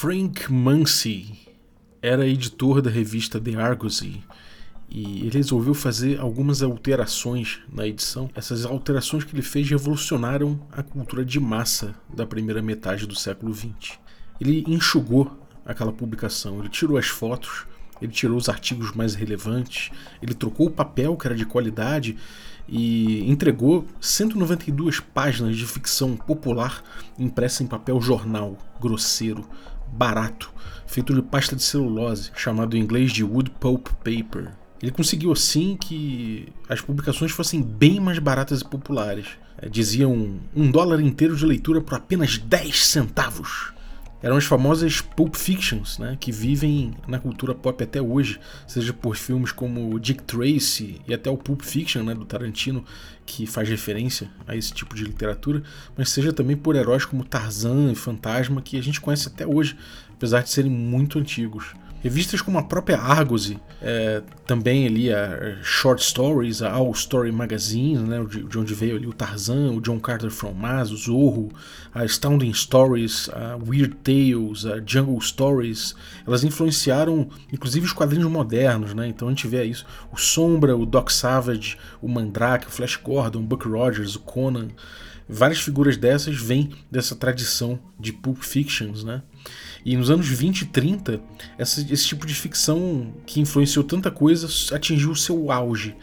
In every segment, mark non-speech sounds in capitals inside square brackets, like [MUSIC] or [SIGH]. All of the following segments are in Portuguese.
Frank Munsey era editor da revista The Argosy e ele resolveu fazer algumas alterações na edição. Essas alterações que ele fez revolucionaram a cultura de massa da primeira metade do século XX. Ele enxugou aquela publicação, ele tirou as fotos, ele tirou os artigos mais relevantes, ele trocou o papel que era de qualidade e entregou 192 páginas de ficção popular impressa em papel jornal, grosseiro, barato, feito de pasta de celulose, chamado em inglês de wood pulp paper. Ele conseguiu assim que as publicações fossem bem mais baratas e populares. É, diziam um dólar inteiro de leitura por apenas 10 centavos eram as famosas Pulp Fictions, né, que vivem na cultura pop até hoje, seja por filmes como Dick Tracy e até o Pulp Fiction né, do Tarantino, que faz referência a esse tipo de literatura, mas seja também por heróis como Tarzan e Fantasma, que a gente conhece até hoje, apesar de serem muito antigos. Revistas como a própria Argosy, é, também ali a Short Stories, a All Story Magazine, né, de, onde veio ali o Tarzan, o John Carter from Mars, o Zorro, a Astounding Stories, a Weird Tales, a Jungle Stories, elas influenciaram inclusive os quadrinhos modernos, né? Então a gente vê isso, o Sombra, o Doc Savage, o Mandrake, o Flash Gordon, o Buck Rogers, o Conan, várias figuras dessas vêm dessa tradição de Pulp Fictions, né? E nos anos 20 e 30, essa, esse tipo de ficção que influenciou tanta coisa atingiu seu auge.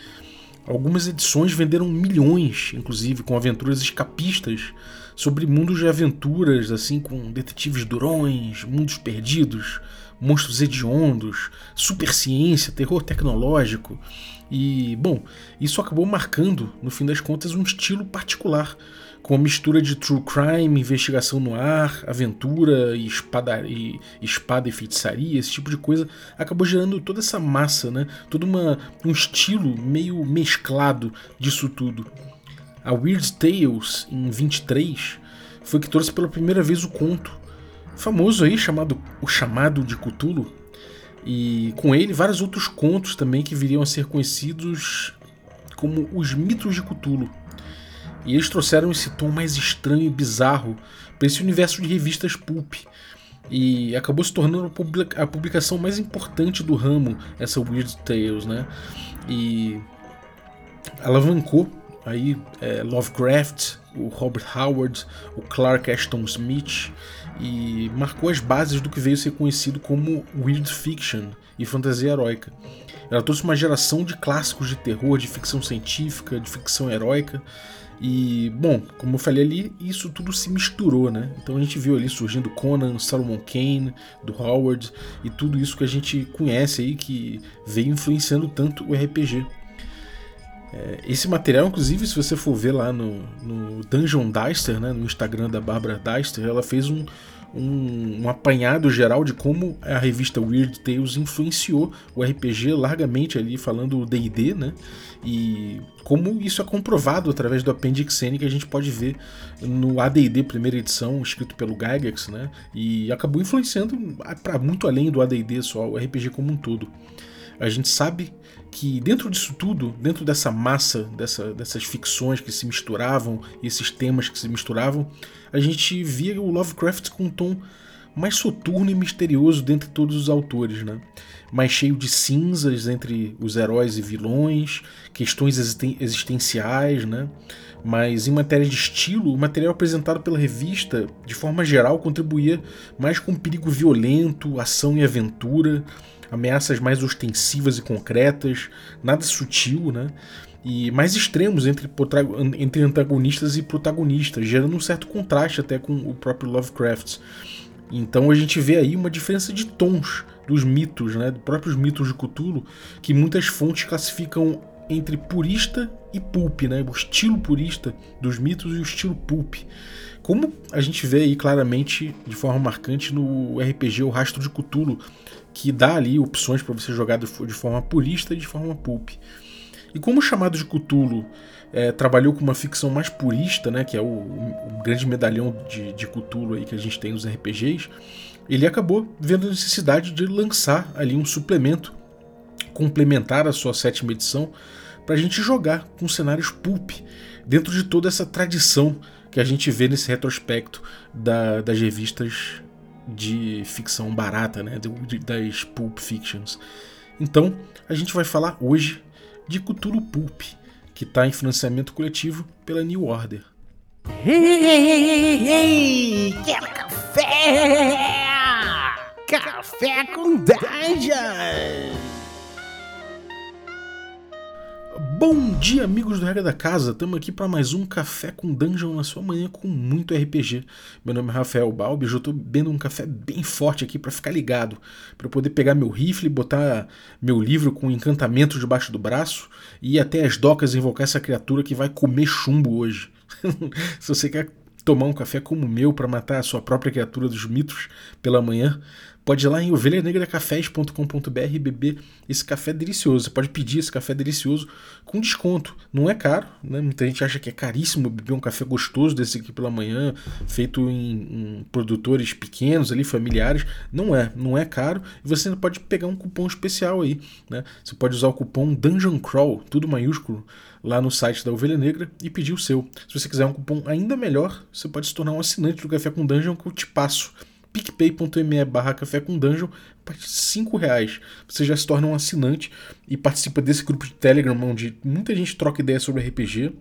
Algumas edições venderam milhões, inclusive, com aventuras escapistas sobre mundos de aventuras, assim, com detetives durões, mundos perdidos, monstros hediondos, superciência, terror tecnológico. E, bom, isso acabou marcando, no fim das contas, um estilo particular com uma mistura de true crime, investigação no ar, aventura e espada, e, espada e feitiçaria, esse tipo de coisa, acabou gerando toda essa massa, né? todo uma, um estilo meio mesclado disso tudo. A Weird Tales, em 23, foi que trouxe pela primeira vez o conto, famoso aí, chamado O Chamado de Cthulhu, e com ele vários outros contos também que viriam a ser conhecidos como os mitos de Cthulhu. E eles trouxeram esse tom mais estranho e bizarro para esse universo de revistas pulp. E acabou se tornando a publicação mais importante do ramo, essa Weird Tales, né? E alavancou aí é, Lovecraft, o Robert Howard, o Clark Ashton Smith e marcou as bases do que veio ser conhecido como Weird Fiction e fantasia heróica. Ela trouxe uma geração de clássicos de terror, de ficção científica, de ficção heróica e, bom, como eu falei ali, isso tudo se misturou, né? Então a gente viu ali surgindo Conan, Solomon Kane, do Howard, e tudo isso que a gente conhece aí, que veio influenciando tanto o RPG. É, esse material, inclusive, se você for ver lá no, no Dungeon Dicer, né, no Instagram da Barbara Dicer, ela fez um, um, um, apanhado geral de como a revista Weird Tales influenciou o RPG largamente ali, falando o D&D, né? E como isso é comprovado através do Appendix N que a gente pode ver no AD&D primeira edição, escrito pelo Gygax, né? E acabou influenciando para muito além do AD&D só, o RPG como um todo. A gente sabe que dentro disso tudo, dentro dessa massa, dessa, dessas ficções que se misturavam, esses temas que se misturavam, a gente via o Lovecraft com um tom mais soturno e misterioso dentre todos os autores, né? mais cheio de cinzas entre os heróis e vilões, questões existenciais, né? mas em matéria de estilo, o material apresentado pela revista, de forma geral, contribuía mais com perigo violento, ação e aventura, ameaças mais ostensivas e concretas, nada sutil, né? E mais extremos entre, entre antagonistas e protagonistas, gerando um certo contraste até com o próprio Lovecraft. Então a gente vê aí uma diferença de tons dos mitos, né, dos próprios mitos de Cthulhu, que muitas fontes classificam entre purista e pulp, né, o estilo purista dos mitos e o estilo pulp. Como a gente vê aí claramente, de forma marcante, no RPG O Rastro de Cthulhu, que dá ali opções para você jogar de forma purista e de forma pulp. E como o chamado de Cthulhu é, trabalhou com uma ficção mais purista, né, que é o, o grande medalhão de, de Cthulhu aí que a gente tem nos RPGs, ele acabou vendo a necessidade de lançar ali um suplemento complementar à sua sétima edição para a gente jogar com cenários pulp dentro de toda essa tradição que a gente vê nesse retrospecto da, das revistas de ficção barata, né? Das Pulp Fictions. Então, a gente vai falar hoje de Cthulhu Pulp, que está em financiamento coletivo pela New Order. Ei, ei, ei, ei, ei, quer café? Café com Dungeon! Bom dia, amigos do Regra da Casa! Estamos aqui para mais um Café com Dungeon na sua manhã com muito RPG. Meu nome é Rafael Balbi, eu estou bebendo um café bem forte aqui para ficar ligado, para poder pegar meu rifle, botar meu livro com encantamento debaixo do braço e ir até as docas invocar essa criatura que vai comer chumbo hoje. [LAUGHS] Se você quer tomar um café como o meu para matar a sua própria criatura dos mitos pela manhã, pode ir lá em ovelhanegracafés.com.br e beber esse café delicioso. Você pode pedir esse café delicioso com desconto. Não é caro, né? Muita gente acha que é caríssimo beber um café gostoso desse aqui pela manhã, feito em, em produtores pequenos ali, familiares. Não é, não é caro. E você ainda pode pegar um cupom especial aí, né? Você pode usar o cupom Dungeon Crawl, tudo maiúsculo, lá no site da Ovelha Negra e pedir o seu. Se você quiser um cupom ainda melhor, você pode se tornar um assinante do Café com Dungeon que eu te passo picpay.me barra café com dungeon, a partir de 5 reais você já se torna um assinante e participa desse grupo de Telegram onde muita gente troca ideias sobre RPG.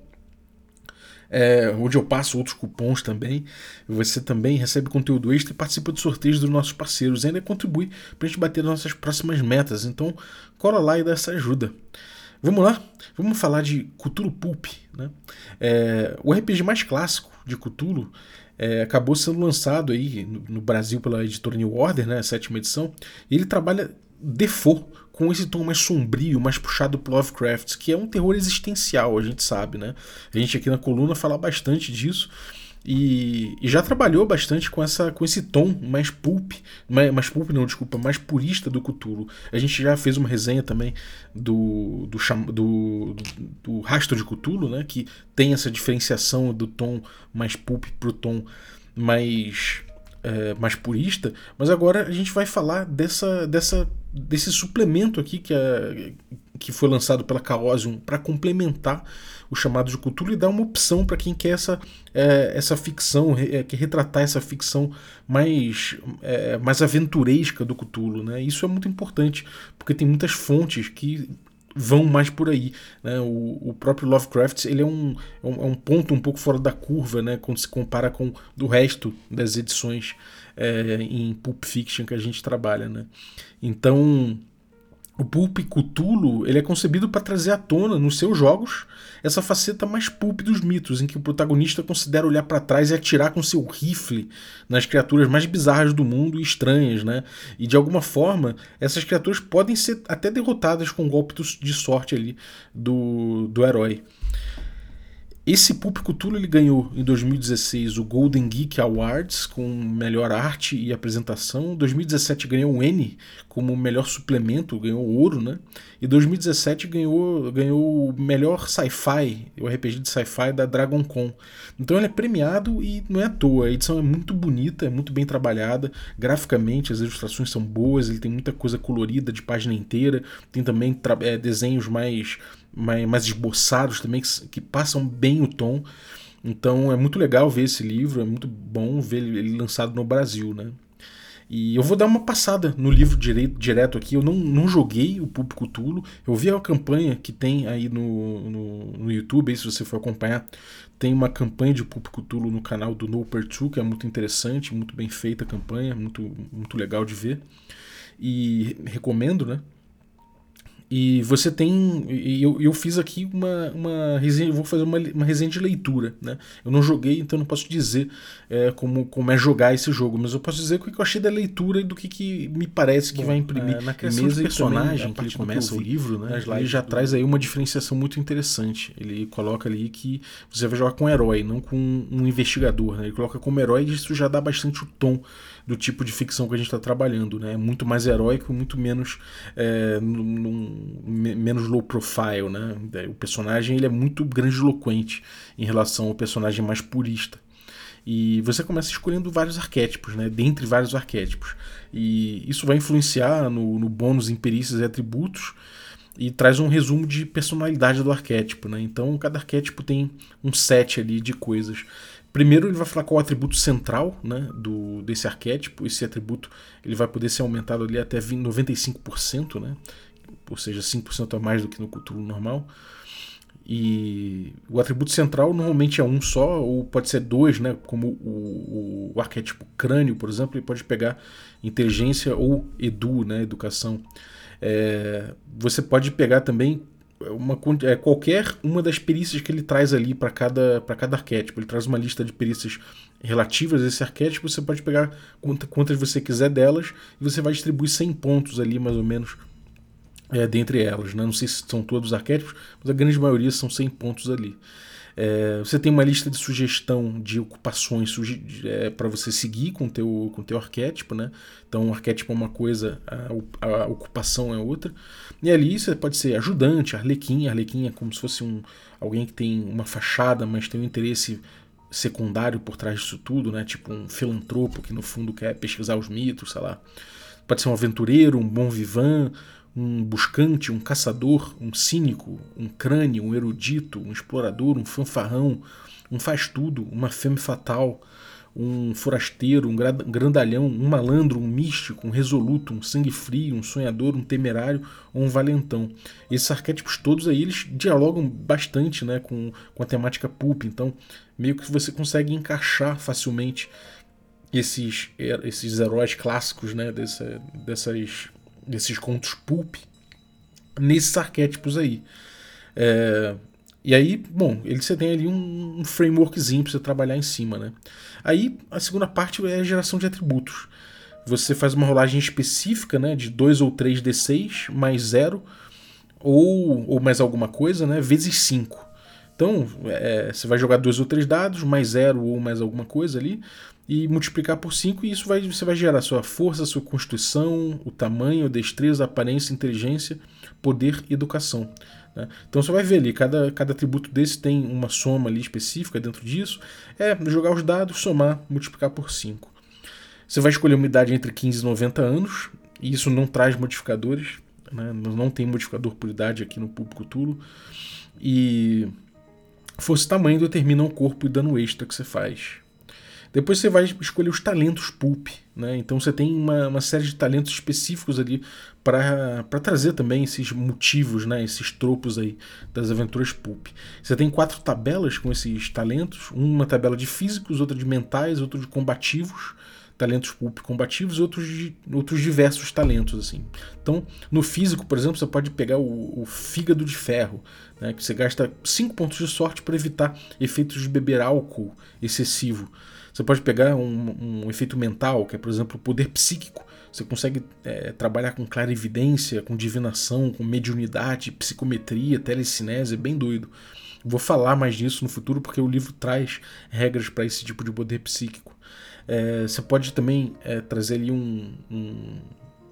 É, onde eu passo outros cupons também. Você também recebe conteúdo extra e participa de sorteios dos nossos parceiros. E ainda contribui para a gente bater nossas próximas metas. Então, cola lá e dá essa ajuda. Vamos lá? Vamos falar de Cthulhu Pulp. Né? É, o RPG mais clássico de Cthulhu é, acabou sendo lançado aí no, no, Brasil pela editora New Order, né, a sétima edição. E ele trabalha default com esse tom mais sombrio, mais puxado pro Lovecraft, que é um terror existencial, a gente sabe, né? A gente aqui na coluna fala bastante disso. E, e, já trabalhou bastante com, essa, com esse tom mais pulp, mais, mais pulp não, desculpa, mais purista do Cthulhu. A gente já fez uma resenha também do, do, do, do, rastro de Cthulhu, né, que tem essa diferenciação do tom mais pulp pro tom mais, é, mais purista. Mas agora a gente vai falar dessa, dessa, desse suplemento aqui que, é, que foi lançado pela Chaosium para complementar o chamado de cultura e dar uma opção para quem quer essa, é, essa ficção, é, quer retratar essa ficção mais, é, mais aventuresca do Cthulhu. Né? Isso é muito importante, porque tem muitas fontes que vão mais por aí. Né? O, o, próprio Lovecraft ele é um, é um, é um, ponto um pouco fora da curva né? quando se compara com o resto das edições é, em Pulp Fiction que a gente trabalha. Né? Então o Pulp Cthulhu ele é concebido para trazer à tona nos seus jogos essa faceta mais pulp dos mitos, em que o protagonista considera olhar para trás e atirar com seu rifle nas criaturas mais bizarras do mundo e estranhas, né? E de alguma forma, essas criaturas podem ser até derrotadas com golpes de sorte ali do, do herói. Esse Pulp Cthulhu ele ganhou em 2016 o Golden Geek Awards com melhor arte e apresentação. Em 2017 ganhou o N como melhor suplemento, ganhou ouro, né? E 2017 ganhou ganhou o melhor sci-fi, o RPG de sci-fi da Dragon Con. Então ele é premiado e não é à toa. A edição é muito bonita, é muito bem trabalhada, graficamente as ilustrações são boas, ele tem muita coisa colorida de página inteira, tem também é, desenhos mais mais, mais esboçados também, que, que, passam bem o tom. Então é muito legal ver esse livro, é muito bom ver ele, lançado no Brasil, né? E eu vou dar uma passada no livro direito, direto aqui. Eu não, não joguei o Público Tulo. Eu vi a campanha que tem aí no, no, no, YouTube, aí se você for acompanhar. Tem uma campanha de Público Tulo no canal do No 2, que é muito interessante, muito bem feita a campanha, muito, muito legal de ver. E recomendo, né? E você tem. Eu, eu fiz aqui uma, uma resenha. Vou fazer uma, uma resenha de leitura. Né? Eu não joguei, então não posso dizer é, como, como é jogar esse jogo. Mas eu posso dizer o que eu achei da leitura e do que, que me parece que Bom, vai imprimir. É, na criação de personagem que ele começa o livro, né? Ele já do... traz aí uma diferenciação muito interessante. Ele coloca ali que você vai jogar com um herói, não com um investigador. Né? Ele coloca como herói e isso já dá bastante o tom do tipo de ficção que a gente está trabalhando. Né? É muito mais heróico, muito menos. É, num, menos low profile, né? O personagem ele é muito grandiloquente em relação ao personagem mais purista. E você começa escolhendo vários arquétipos, né? Dentre vários arquétipos. E isso vai influenciar no, no bônus em perícias e atributos e traz um resumo de personalidade do arquétipo, né? Então cada arquétipo tem um set ali de coisas. Primeiro ele vai falar qual o atributo central né, do, desse arquétipo. Esse atributo ele vai poder ser aumentado ali até 95%, né? Ou seja, 5% a mais do que no Cthulhu normal. E o atributo central normalmente é um só, ou pode ser dois, né? como o, o, o arquétipo crânio, por exemplo, ele pode pegar inteligência ou edu, né? educação. É, você pode pegar também uma, é, qualquer uma das perícias que ele traz ali para cada, cada arquétipo. Ele traz uma lista de perícias relativas a esse arquétipo. Você pode pegar quantas você quiser delas e você vai distribuir 100 pontos ali, mais ou menos, é, dentre elas. Né? Não sei se são todos os arquétipos, mas a grande maioria são 100 pontos ali. É, você tem uma lista de sugestão de ocupações é, para você seguir com teu, com teu arquétipo, né? Então, o arquétipo é uma coisa, a, a, ocupação é outra. E ali você pode ser ajudante, arlequim. Arlequim é como se fosse um, alguém que tem uma fachada, mas tem um interesse secundário por trás disso tudo, né? Tipo um filantropo que no fundo quer pesquisar os mitos, sei lá. Pode ser um aventureiro, um bom vivan, um buscante, um caçador, um cínico, um crânio, um erudito, um explorador, um fanfarrão, um faz-tudo, uma femme fatal, um forasteiro, um grandalhão, um malandro, um místico, um resoluto, um sangue frio, um sonhador, um temerário ou um valentão. Esses arquétipos todos aí eles dialogam bastante né, com, com a temática pulp, então meio que você consegue encaixar facilmente esses, esses heróis clássicos né, dessa, dessas desses contos pulp nesses arquétipos aí. É, e aí, bom, ele você tem ali um, um frameworkzinho para você trabalhar em cima, né? Aí a segunda parte é a geração de atributos. Você faz uma rolagem específica, né, de 2 ou 3 D6 mais 0 ou, ou mais alguma coisa, né, vezes 5. Então, é, você vai jogar dois ou três dados, mais 0 ou mais alguma coisa ali, e multiplicar por 5 e isso vai, você vai gerar sua força, sua constituição, o tamanho, a destreza, aparência, inteligência, poder e educação. Né? Então você vai ver ali, cada, cada atributo desse tem uma soma ali específica dentro disso. É jogar os dados, somar, multiplicar por 5. Você vai escolher uma idade entre 15 e 90 anos, e isso não traz modificadores, né? não tem modificador por idade aqui no público Tulo. E força e tamanho determinam o corpo e dano extra que você faz. Depois você vai escolher os talentos pulp, né? Então você tem uma, uma série de talentos específicos ali para trazer também esses motivos, né? Esses tropos aí das aventuras pulp. Você tem quatro tabelas com esses talentos, uma tabela de físicos, outra de mentais, outra de combativos, talentos pulp combativos e outros, outros diversos talentos assim. Então, no físico, por exemplo, você pode pegar o, o fígado de ferro, né, que você gasta 5 pontos de sorte para evitar efeitos de beber álcool excessivo. Você pode pegar um, um efeito mental, que é, por exemplo, o poder psíquico. Você consegue é, trabalhar com clarividência, com divinação, com mediunidade, psicometria, telecinese, é bem doido. Vou falar mais disso no futuro porque o livro traz regras para esse tipo de poder psíquico. É, você pode também é, trazer ali um, um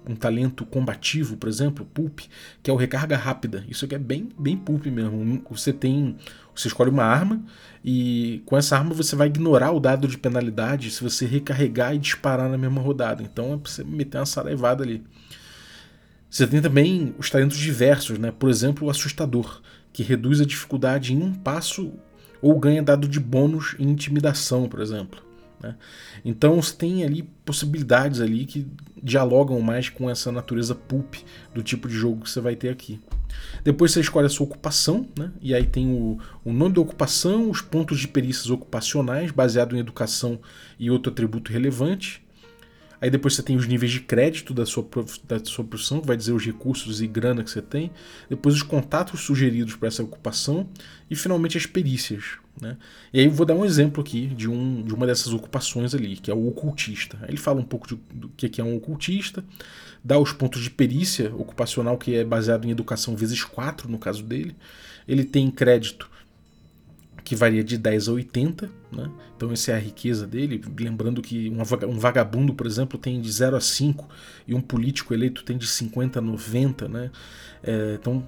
um talento combativo, por exemplo, pulp, que é o recarga rápida. Isso aqui é bem, bem pulp mesmo. Você tem, você escolhe uma arma e com essa arma você vai ignorar o dado de penalidade se você recarregar e disparar na mesma rodada. Então é pra você meter uma saraivada ali. Você tem também os talentos diversos, né? Por exemplo, o assustador, que reduz a dificuldade em um passo ou ganha dado de bônus em intimidação, por exemplo. Né? Então você tem ali possibilidades ali que dialogam mais com essa natureza pulp do tipo de jogo que você vai ter aqui. Depois você escolhe a sua ocupação, né? e aí tem o, o nome da ocupação, os pontos de perícias ocupacionais, baseado em educação e outro atributo relevante. Aí depois você tem os níveis de crédito da sua, da sua profissão, que vai dizer os recursos e grana que você tem. Depois os contatos sugeridos para essa ocupação. E finalmente as perícias. Né? E aí eu vou dar um exemplo aqui de, um, de uma dessas ocupações ali, que é o ocultista. Ele fala um pouco de, do que é um ocultista, dá os pontos de perícia ocupacional, que é baseado em educação vezes 4 no caso dele. Ele tem crédito que varia de 10 a 80, né? então essa é a riqueza dele. Lembrando que um vagabundo, por exemplo, tem de 0 a 5 e um político eleito tem de 50 a 90, né? É, então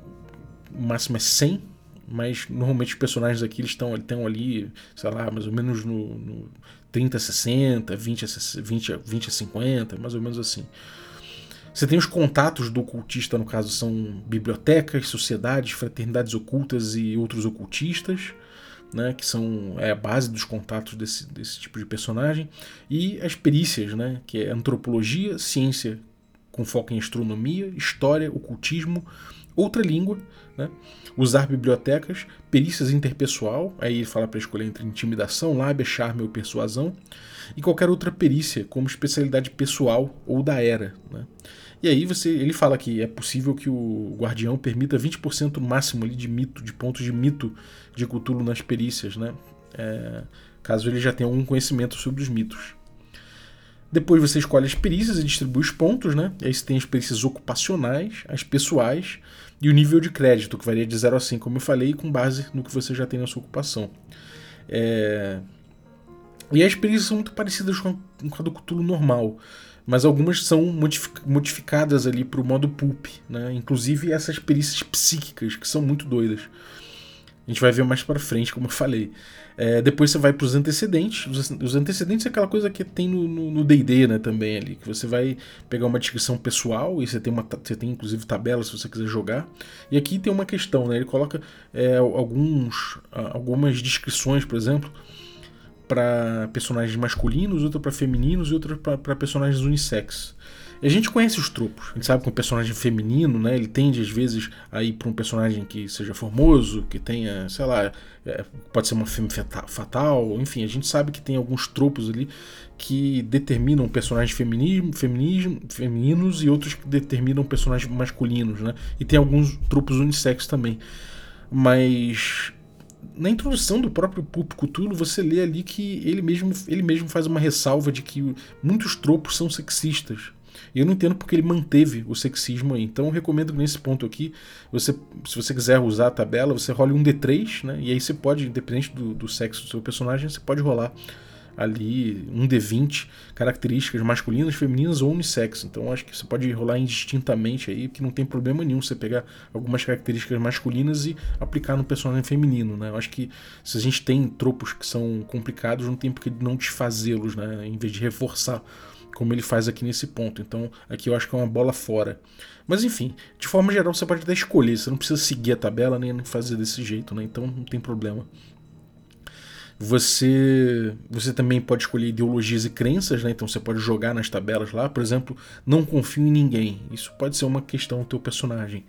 o máximo é 100, mas normalmente os personagens aqui eles estão, estão ali, sei lá, mais ou menos no, no 30 a 60, 20 a, 20, a, 20 a 50, mais ou menos assim. Você tem os contatos do ocultista, no caso, são bibliotecas, sociedades, fraternidades ocultas e outros ocultistas. Né, que são é a base dos contatos desse, desse tipo de personagem, e as perícias, né, que é antropologia, ciência com foco em astronomia, história, ocultismo, outra língua, né, usar bibliotecas, perícias interpessoal, aí ele fala para escolher entre intimidação, lábia, charme ou persuasão, e qualquer outra perícia como especialidade pessoal ou da era. Né. E aí você, ele fala que é possível que o guardião permita 20% máximo ali de mito, de pontos de mito de Cthulhu nas perícias, né? É, caso ele já tenha algum conhecimento sobre os mitos. Depois você escolhe as perícias e distribui os pontos, né? E aí você tem as perícias ocupacionais, as pessoais e o nível de crédito, que varia de 0 a 100, como eu falei, com base no que você já tem na sua ocupação. É... E as perícias são muito parecidas com a do Cthulhu normal, mas algumas são modificadas ali para o modo pulp, né? Inclusive essas perícias psíquicas, que são muito doidas. A gente vai ver mais para frente, como eu falei. É, depois você vai para os antecedentes. Os, antecedentes é aquela coisa que tem no D&D, né, também ali, que você vai pegar uma descrição pessoal e você tem uma, você tem inclusive tabelas se você quiser jogar. E aqui tem uma questão, né? Ele coloca é, alguns, algumas descrições, por exemplo, para personagens masculinos, outra para femininos e outra para personagens unissex. A gente conhece os tropos. A gente sabe que um personagem feminino, né, ele tende às vezes a ir para um personagem que seja formoso, que tenha, sei lá, é, pode ser uma fêmea fatal, enfim, a gente sabe que tem alguns tropos ali que determinam personagens femininos, femininos e outros que determinam personagens masculinos, né? E tem alguns tropos unissex também. Mas na introdução do próprio Pulp Cthulhu, você lê ali que ele mesmo, ele mesmo faz uma ressalva de que muitos tropos são sexistas. E eu não entendo porque ele manteve o sexismo aí. Então eu recomendo que nesse ponto aqui, você, se você quiser usar a tabela, você role um D3, né? E aí você pode, independente do, do sexo do seu personagem, você pode rolar ali um D20, características masculinas, femininas ou unissex. Então acho que você pode rolar indistintamente aí, que não tem problema nenhum você pegar algumas características masculinas e aplicar no personagem feminino, né? Eu acho que se a gente tem tropos que são complicados, não tem por que não desfazê-los, né? Em vez de reforçar como ele faz aqui nesse ponto. Então, aqui eu acho que é uma bola fora. Mas enfim, de forma geral você pode até escolher, você não precisa seguir a tabela nem fazer desse jeito, né? Então não tem problema. Você, você também pode escolher ideologias e crenças, né? Então você pode jogar nas tabelas lá, por exemplo, não confio em ninguém. Isso pode ser uma questão do teu personagem.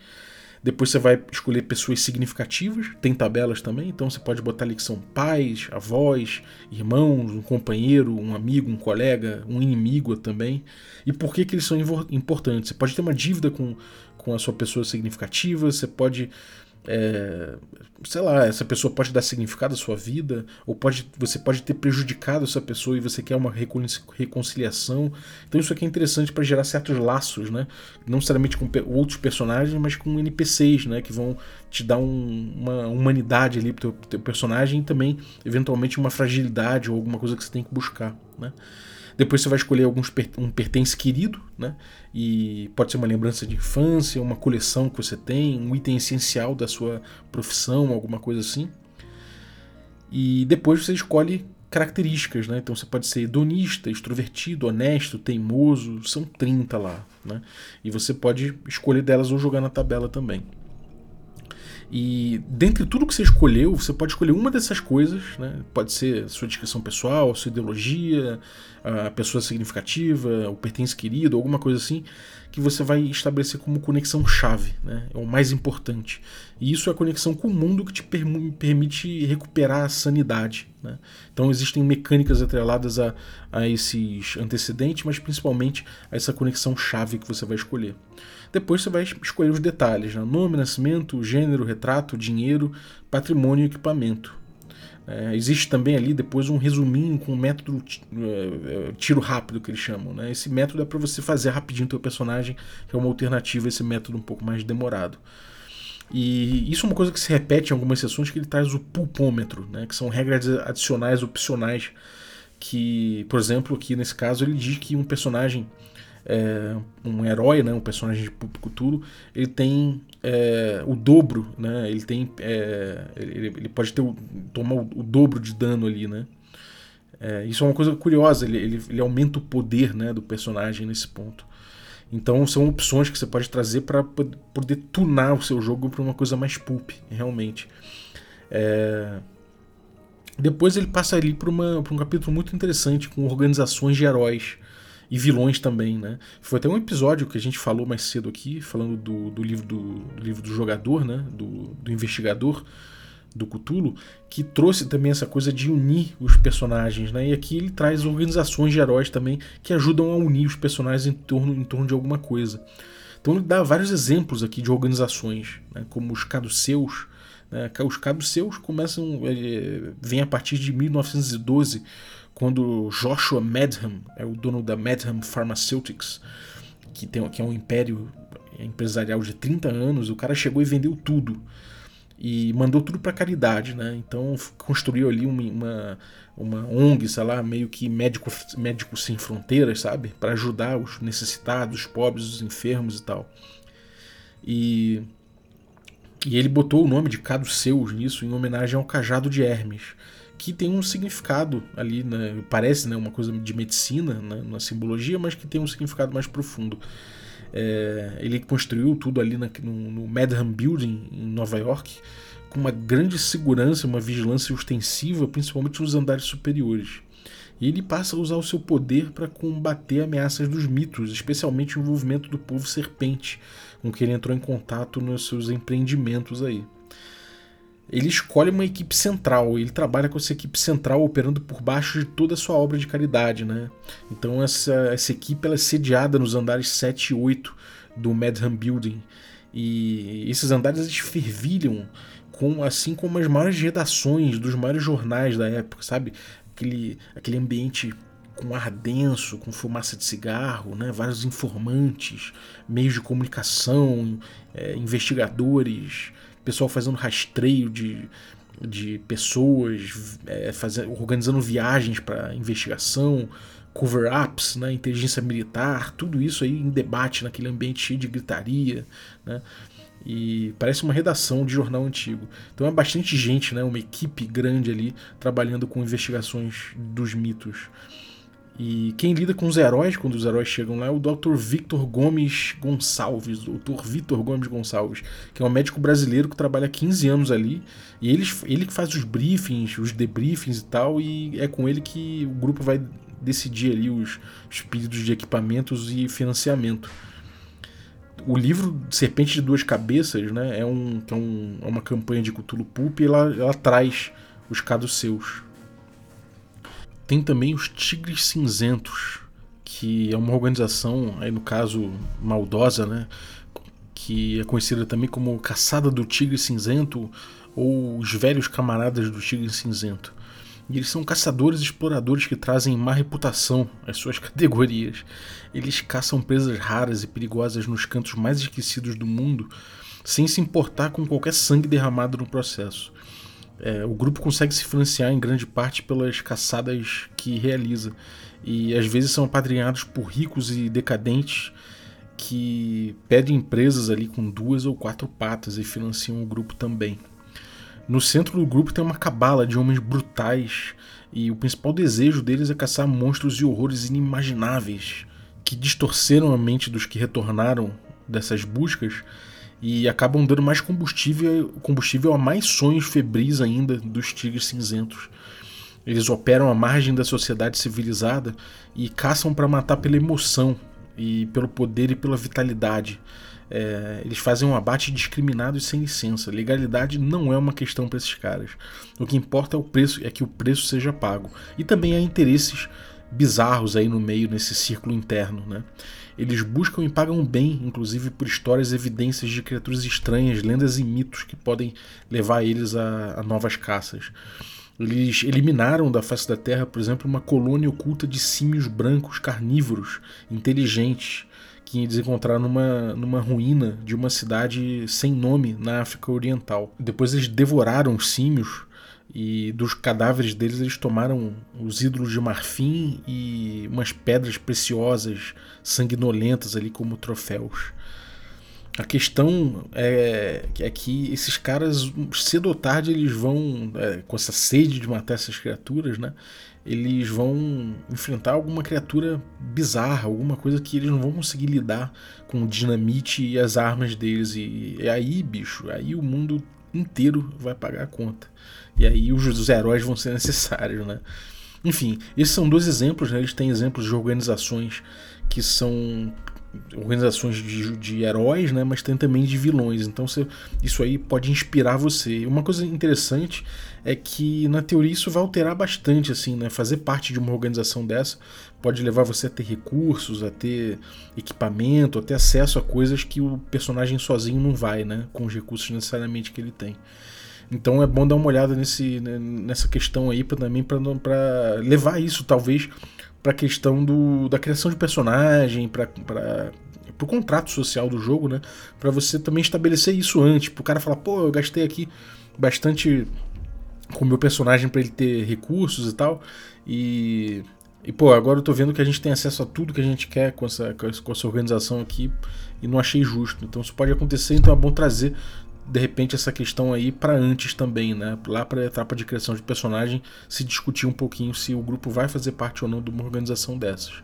Depois você vai escolher pessoas significativas, tem tabelas também, então você pode botar ali que são pais, avós, irmãos, um companheiro, um amigo, um colega, um inimigo também. E por que, que eles são importantes? Você pode ter uma dívida com, com a sua pessoa significativa, você pode é, sei lá, essa pessoa pode dar significado à sua vida, ou pode, você pode ter prejudicado essa pessoa e você quer uma reconciliação. Então isso aqui é interessante para gerar certos laços, né? Não necessariamente com outros personagens, mas com NPCs, né? Que vão te dar um, uma humanidade ali pro teu, teu personagem e também, eventualmente, uma fragilidade ou alguma coisa que você tem que buscar, né? Depois você vai escolher alguns um pertence querido, né? E pode ser uma lembrança de infância, uma coleção que você tem, um item essencial da sua profissão, alguma coisa assim. E depois você escolhe características, né? Então você pode ser hedonista, extrovertido, honesto, teimoso, são 30 lá, né? E você pode escolher delas ou jogar na tabela também. E dentre tudo que você escolheu, você pode escolher uma dessas coisas, né? Pode ser sua descrição pessoal, sua ideologia, a pessoa significativa, o pertence querido, alguma coisa assim, que você vai estabelecer como conexão chave, né? É o mais importante. E isso é a conexão com o mundo que te permite recuperar a sanidade. Né? Então existem mecânicas atreladas a, a esses antecedentes, mas principalmente a essa conexão chave que você vai escolher. Depois você vai escolher os detalhes: né? nome, nascimento, gênero, retrato, dinheiro, patrimônio e equipamento. É, existe também ali depois um resuminho com o método é, é, tiro rápido que eles chamam. Né? Esse método é para você fazer rapidinho o teu personagem, que é uma alternativa a esse método um pouco mais demorado. E isso é uma coisa que se repete em algumas sessões que ele traz o pulpômetro, né? que são regras adicionais, opcionais, que, por exemplo, aqui nesse caso ele diz que um personagem é, um herói, né, um personagem de público Cthulhu, ele tem é, o dobro, né, ele tem é, ele, ele, pode ter o, tomar o, o, dobro de dano ali, né. É, isso é uma coisa curiosa, ele, ele, ele, aumenta o poder né, do personagem nesse ponto. Então são opções que você pode trazer para poder tunar o seu jogo para uma coisa mais pulp, realmente. É, Depois ele passa ali para um capítulo muito interessante com organizações de heróis e vilões também, né? Foi até um episódio que a gente falou mais cedo aqui, falando do, do livro, do, do, livro do jogador, né? Do, do investigador do Cthulhu, que trouxe também essa coisa de unir os personagens, né? E aqui ele traz organizações de heróis também que ajudam a unir os personagens em torno, em torno de alguma coisa. Então ele dá vários exemplos aqui de organizações, né? como os caduceus. Né? Os caduceus começam, é, vêm a partir de 1912, quando Joshua Madham, é o dono da Madham Pharmaceutics, que, tem, que é um império empresarial de 30 anos, o cara chegou e vendeu tudo e mandou tudo para caridade, né? Então construiu ali uma, uma, ONG, sei lá, meio que médico, médicos sem fronteiras, sabe? Para ajudar os necessitados, os pobres, os enfermos e tal. E, e ele botou o nome de Caduceus nisso em homenagem ao cajado de Hermes, que tem um significado ali, né? parece né, uma coisa de medicina né, na simbologia, mas que tem um significado mais profundo. É, ele construiu tudo ali na, no, no Building em Nova York com uma grande segurança, uma vigilância ostensiva, principalmente nos andares superiores. E ele passa a usar o seu poder para combater ameaças dos mitos, especialmente o envolvimento do povo serpente, com que ele entrou em contato nos seus empreendimentos aí ele escolhe uma equipe central, ele trabalha com essa equipe central operando por baixo de toda a sua obra de caridade, né? Então essa, essa equipe ela é sediada nos andares 7 e 8 do Madham Building. E esses andares eles fervilham com assim como as maiores redações dos maiores jornais da época, sabe? Aquele, aquele ambiente com ar denso, com fumaça de cigarro, né? vários informantes, meios de comunicação, é, investigadores, pessoal fazendo rastreio de, de pessoas, é, fazendo, organizando viagens para investigação, cover-ups, né, inteligência militar, tudo isso aí em debate naquele ambiente cheio de gritaria, né, e parece uma redação de jornal antigo. Então é bastante gente, né, uma equipe grande ali trabalhando com investigações dos mitos. E quem lida com os heróis, quando os heróis chegam lá, é o Dr. Victor Gomes Gonçalves, Dr. Victor Gomes Gonçalves, que é um médico brasileiro que trabalha há 15 anos ali, e ele, ele que faz os briefings, os debriefings e tal, e é com ele que o grupo vai decidir ali os, os pedidos de equipamentos e financiamento. O livro Serpente de Duas Cabeças né, é, um, é, um, é uma campanha de Cthulhu Pulp e ela, ela traz os caduceus tem também os Tigres Cinzentos, que é uma organização, aí no caso maldosa, né? Que é conhecida também como Caçada do Tigre Cinzento ou os Velhos Camaradas do Tigre Cinzento. E eles são caçadores e exploradores que trazem má reputação às suas [LAUGHS] categorias. Eles caçam presas raras e perigosas nos cantos mais esquecidos do mundo, sem se importar com qualquer sangue derramado no processo. É, o grupo consegue se financiar em grande parte pelas caçadas que realiza e às vezes são apadrinhados por ricos e decadentes que pedem empresas ali com duas ou quatro patas e financiam o grupo também. No centro do grupo tem uma cabala de homens brutais e o principal desejo deles é caçar monstros e horrores inimagináveis que distorceram a mente dos que retornaram dessas buscas e acabam dando mais combustível, combustível a mais sonhos febris ainda dos tigres cinzentos. Eles operam à margem da sociedade civilizada e caçam para matar pela emoção e pelo poder e pela vitalidade. É, eles fazem um abate discriminado e sem licença. Legalidade não é uma questão para esses caras. O que importa é o preço, é que o preço seja pago. E também há interesses bizarros aí no meio nesse círculo interno, né? Eles buscam e pagam bem, inclusive por histórias e evidências de criaturas estranhas, lendas e mitos que podem levar eles a, a novas caças. Eles eliminaram da face da Terra, por exemplo, uma colônia oculta de símios brancos carnívoros, inteligentes, que eles encontraram numa, numa ruína de uma cidade sem nome na África Oriental. Depois eles devoraram os símios e dos cadáveres deles eles tomaram os ídolos de marfim e umas pedras preciosas, sanguinolentas ali como troféus. A questão é, é que esses caras, cedo ou tarde, eles vão, é, com essa sede de matar essas criaturas, né? Eles vão enfrentar alguma criatura bizarra, alguma coisa que eles não vão conseguir lidar com o dinamite e as armas deles. E é aí, bicho, aí o mundo inteiro vai pagar a conta. E aí os, heróis vão ser [LAUGHS] necessários, né? Enfim, esses são dois exemplos, né? Eles têm exemplos de organizações que são organizações de, de heróis, né? Mas tem também de vilões. Então você, isso aí pode inspirar você. Uma coisa interessante é que na teoria isso vai alterar bastante, assim, né? Fazer parte de uma organização dessa pode levar você a ter recursos, a ter equipamento, a ter acesso a coisas que o personagem sozinho não vai, né? Com os recursos necessariamente que ele tem. Então é bom dar uma olhada nesse, né, nessa questão aí pra, também para levar isso talvez para a questão do, da criação de personagem, para o contrato social do jogo, né? Para você também estabelecer isso antes, para o cara falar, pô, eu gastei aqui bastante com o meu personagem para ele ter recursos e tal, e e pô, agora eu tô vendo que a gente tem acesso a tudo que a gente quer com essa, com essa organização aqui e não achei justo. Então isso pode acontecer, então é bom trazer de repente essa questão aí para antes também, né? Lá para a etapa de criação de personagem se discutir um pouquinho se o grupo vai fazer parte ou não de uma organização dessas.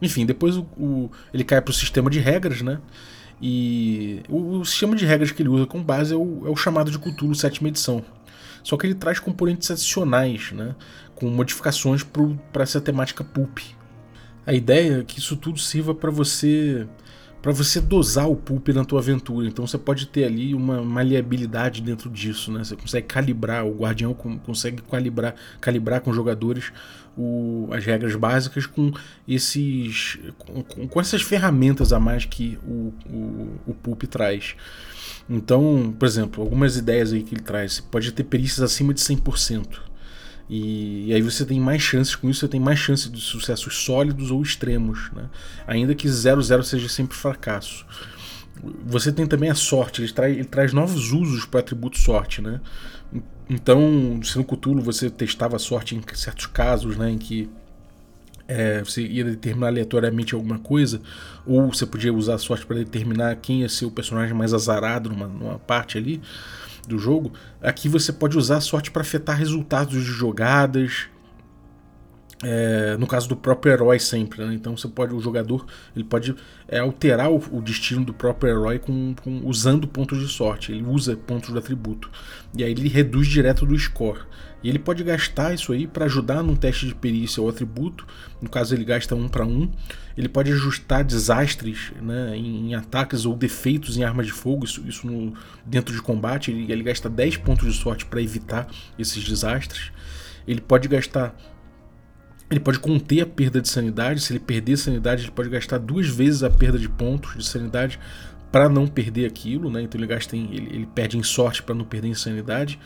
Enfim, depois o, o ele cai para o sistema de regras, né? E o, o, sistema de regras que ele usa com base é o, é o chamado de Cthulhu sétima edição. Só que ele traz componentes adicionais, né? Com modificações para essa temática pulp. A ideia é que isso tudo sirva para você para você dosar o pulp na tua aventura. Então você pode ter ali uma maleabilidade dentro disso, né? Você consegue calibrar, o guardião consegue calibrar, calibrar com os jogadores o, as regras básicas com esses com, com, essas ferramentas a mais que o, o, o pulp traz. Então, por exemplo, algumas ideias aí que ele traz, você pode ter perícias acima de 100%. E, e, aí você tem mais chances com isso, você tem mais chances de sucessos sólidos ou extremos, né? ainda que 0-0 seja sempre fracasso. Você tem também a sorte, ele, traz, ele traz novos usos para o atributo sorte. Né? Então, se no Cthulhu você testava a sorte em certos casos, né, em que é, você ia determinar aleatoriamente alguma coisa, ou você podia usar a sorte para determinar quem ia ser o personagem mais azarado numa, numa parte ali do jogo, aqui você pode usar a sorte para afetar resultados de jogadas. É, no caso do próprio herói sempre, né? então você pode o jogador ele pode é, alterar o, o, destino do próprio herói com, com, usando pontos de sorte. Ele usa pontos do atributo e aí ele reduz direto do score. E ele pode gastar isso aí para ajudar num teste de perícia ou atributo. No caso, ele gasta um para um. Ele pode ajustar desastres né, em, em, ataques ou defeitos em armas de fogo. Isso, isso no, dentro de combate. Ele, ele gasta 10 pontos de sorte para evitar esses desastres. Ele pode gastar ele pode conter a perda de sanidade. Se ele perder sanidade, ele pode gastar duas vezes a perda de pontos de sanidade para não perder aquilo, né? Então ele gasta em, ele, ele perde em sorte para não perder em sanidade.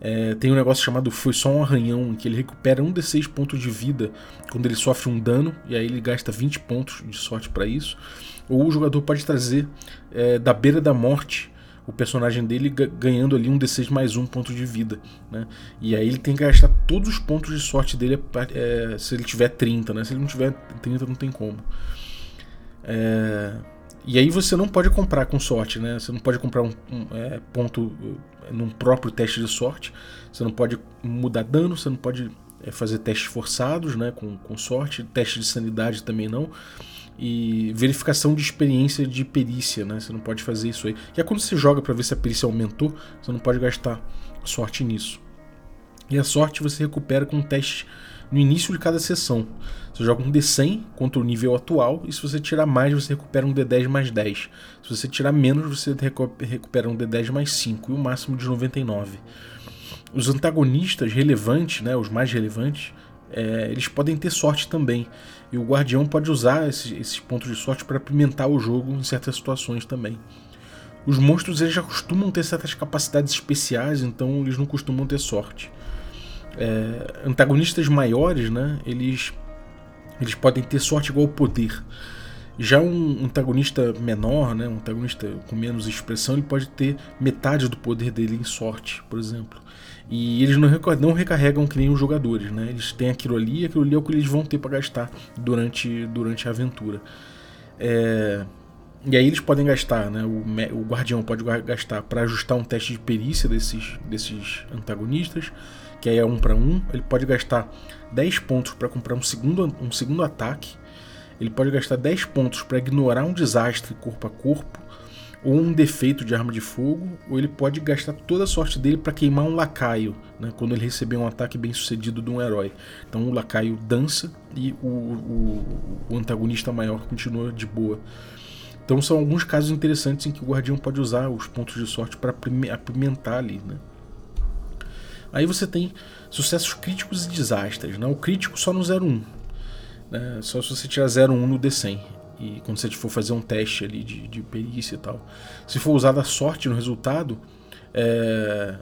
É, tem um negócio chamado Foi Só um Arranhão, em que ele recupera um desses pontos de vida quando ele sofre um dano, e aí ele gasta 20 pontos de sorte para isso. Ou o jogador pode trazer é, da beira da morte o personagem dele ganhando ali um D6 mais um ponto de vida. Né? E aí ele tem que gastar todos os pontos de sorte dele é, se ele tiver 30, né? Se ele não tiver 30, não tem como. É, e aí você não pode comprar com sorte, né? Você não pode comprar um, um é, ponto é, num próprio teste de sorte. Você não pode mudar dano, você não pode é, fazer testes forçados, né? Com, com sorte, teste de sanidade também não. E verificação de experiência de perícia, né? Você não pode fazer isso aí. E é quando você joga para ver se a perícia aumentou, você não pode gastar sorte nisso. E a sorte você recupera com um teste no início de cada sessão. Você joga um D100 contra o nível atual, e se você tirar mais, você recupera um D10 mais 10. Se você tirar menos, você recupera um D10 mais 5, e o máximo de 99. Os antagonistas relevantes, né, os mais relevantes, é, eles podem ter sorte também. E o guardião pode usar esses, esses pontos de sorte para apimentar o jogo em certas situações também. Os monstros eles já costumam ter certas capacidades especiais, então eles não costumam ter sorte é, antagonistas maiores, né, eles, eles podem ter sorte igual ao poder. Já um antagonista menor, né, um antagonista com menos expressão, ele pode ter metade do poder dele em sorte, por exemplo. E eles não, não recarregam que nem os jogadores, né? Eles têm aquilo ali e aquilo ali é o que eles vão ter para gastar durante, durante a aventura. É, e aí eles podem gastar, né? O, o guardião pode gastar para ajustar um teste de perícia desses, desses antagonistas que aí é um para um. Ele pode gastar 10 pontos para comprar um segundo, um segundo ataque. Ele pode gastar 10 pontos para ignorar um desastre corpo a corpo. ou um defeito de arma de fogo, ou ele pode gastar toda a sorte dele para queimar um lacaio, né, quando ele receber um ataque bem sucedido de um herói. Então o lacaio dança e o, o, o antagonista maior continua de boa. Então são alguns casos interessantes em que o guardião pode usar os pontos de sorte para apimentar ali. Né? Aí você tem sucessos críticos e desastres. Né? O crítico só no 01. Né? Só se você tirar 01 no D100 e quando você for fazer um teste ali de, de perícia e tal. Se for usada a sorte no resultado, é...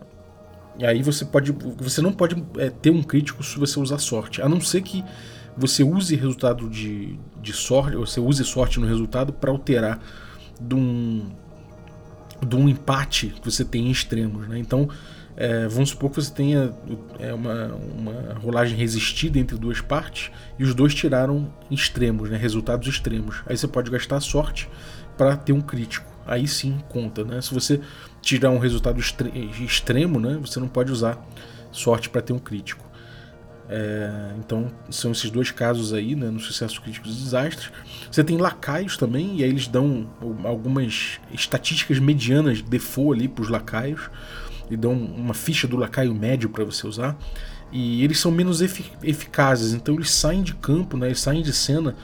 e aí você pode, você não pode é, ter um crítico se você usar sorte, a não ser que você use resultado de, de sorte, você use sorte no resultado para alterar de um, de um empate que você tem em extremos, né? Então é, vamos supor que você tenha é, uma, uma rolagem resistida entre duas partes e os dois tiraram extremos, né, resultados extremos. Aí você pode gastar sorte para ter um crítico. Aí sim conta. Né? Se você tirar um resultado extremo, né, você não pode usar sorte para ter um crítico. É, então são esses dois casos aí, né, no sucesso crítico e desastres. Você tem lacaios também, e aí eles dão algumas estatísticas medianas de default ali para os lacaios e dão uma ficha do lacaio médio para você usar. E eles são menos efic eficazes, então eles saem de campo, né? Eles saem de cena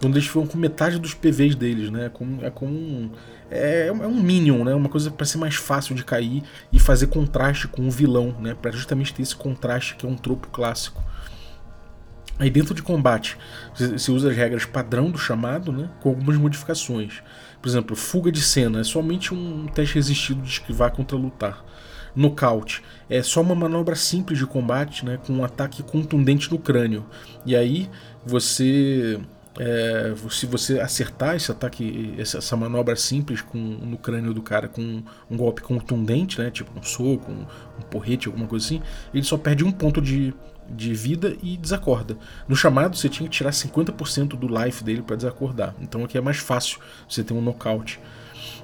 quando eles ficam com metade dos PVs deles, né? É como, é como um, é, é um minion, né? Uma coisa para ser mais fácil de cair e fazer contraste com o vilão, né? Para justamente ter esse contraste que é um tropo clássico. Aí dentro de combate, você usa as regras padrão do chamado, né? Com algumas modificações. Por exemplo, fuga de cena é somente um teste resistido de esquivar contra lutar nocaute. É só uma manobra simples de combate, né, com um ataque contundente no crânio. E aí você é, se você acertar esse ataque, essa, manobra simples com, no crânio do cara com um golpe contundente, né, tipo um soco, um, um porrete, alguma coisa assim, ele só perde um ponto de, de vida e desacorda. No chamado você tinha que tirar 50% do life dele para desacordar. Então aqui é mais fácil você ter um nocaute.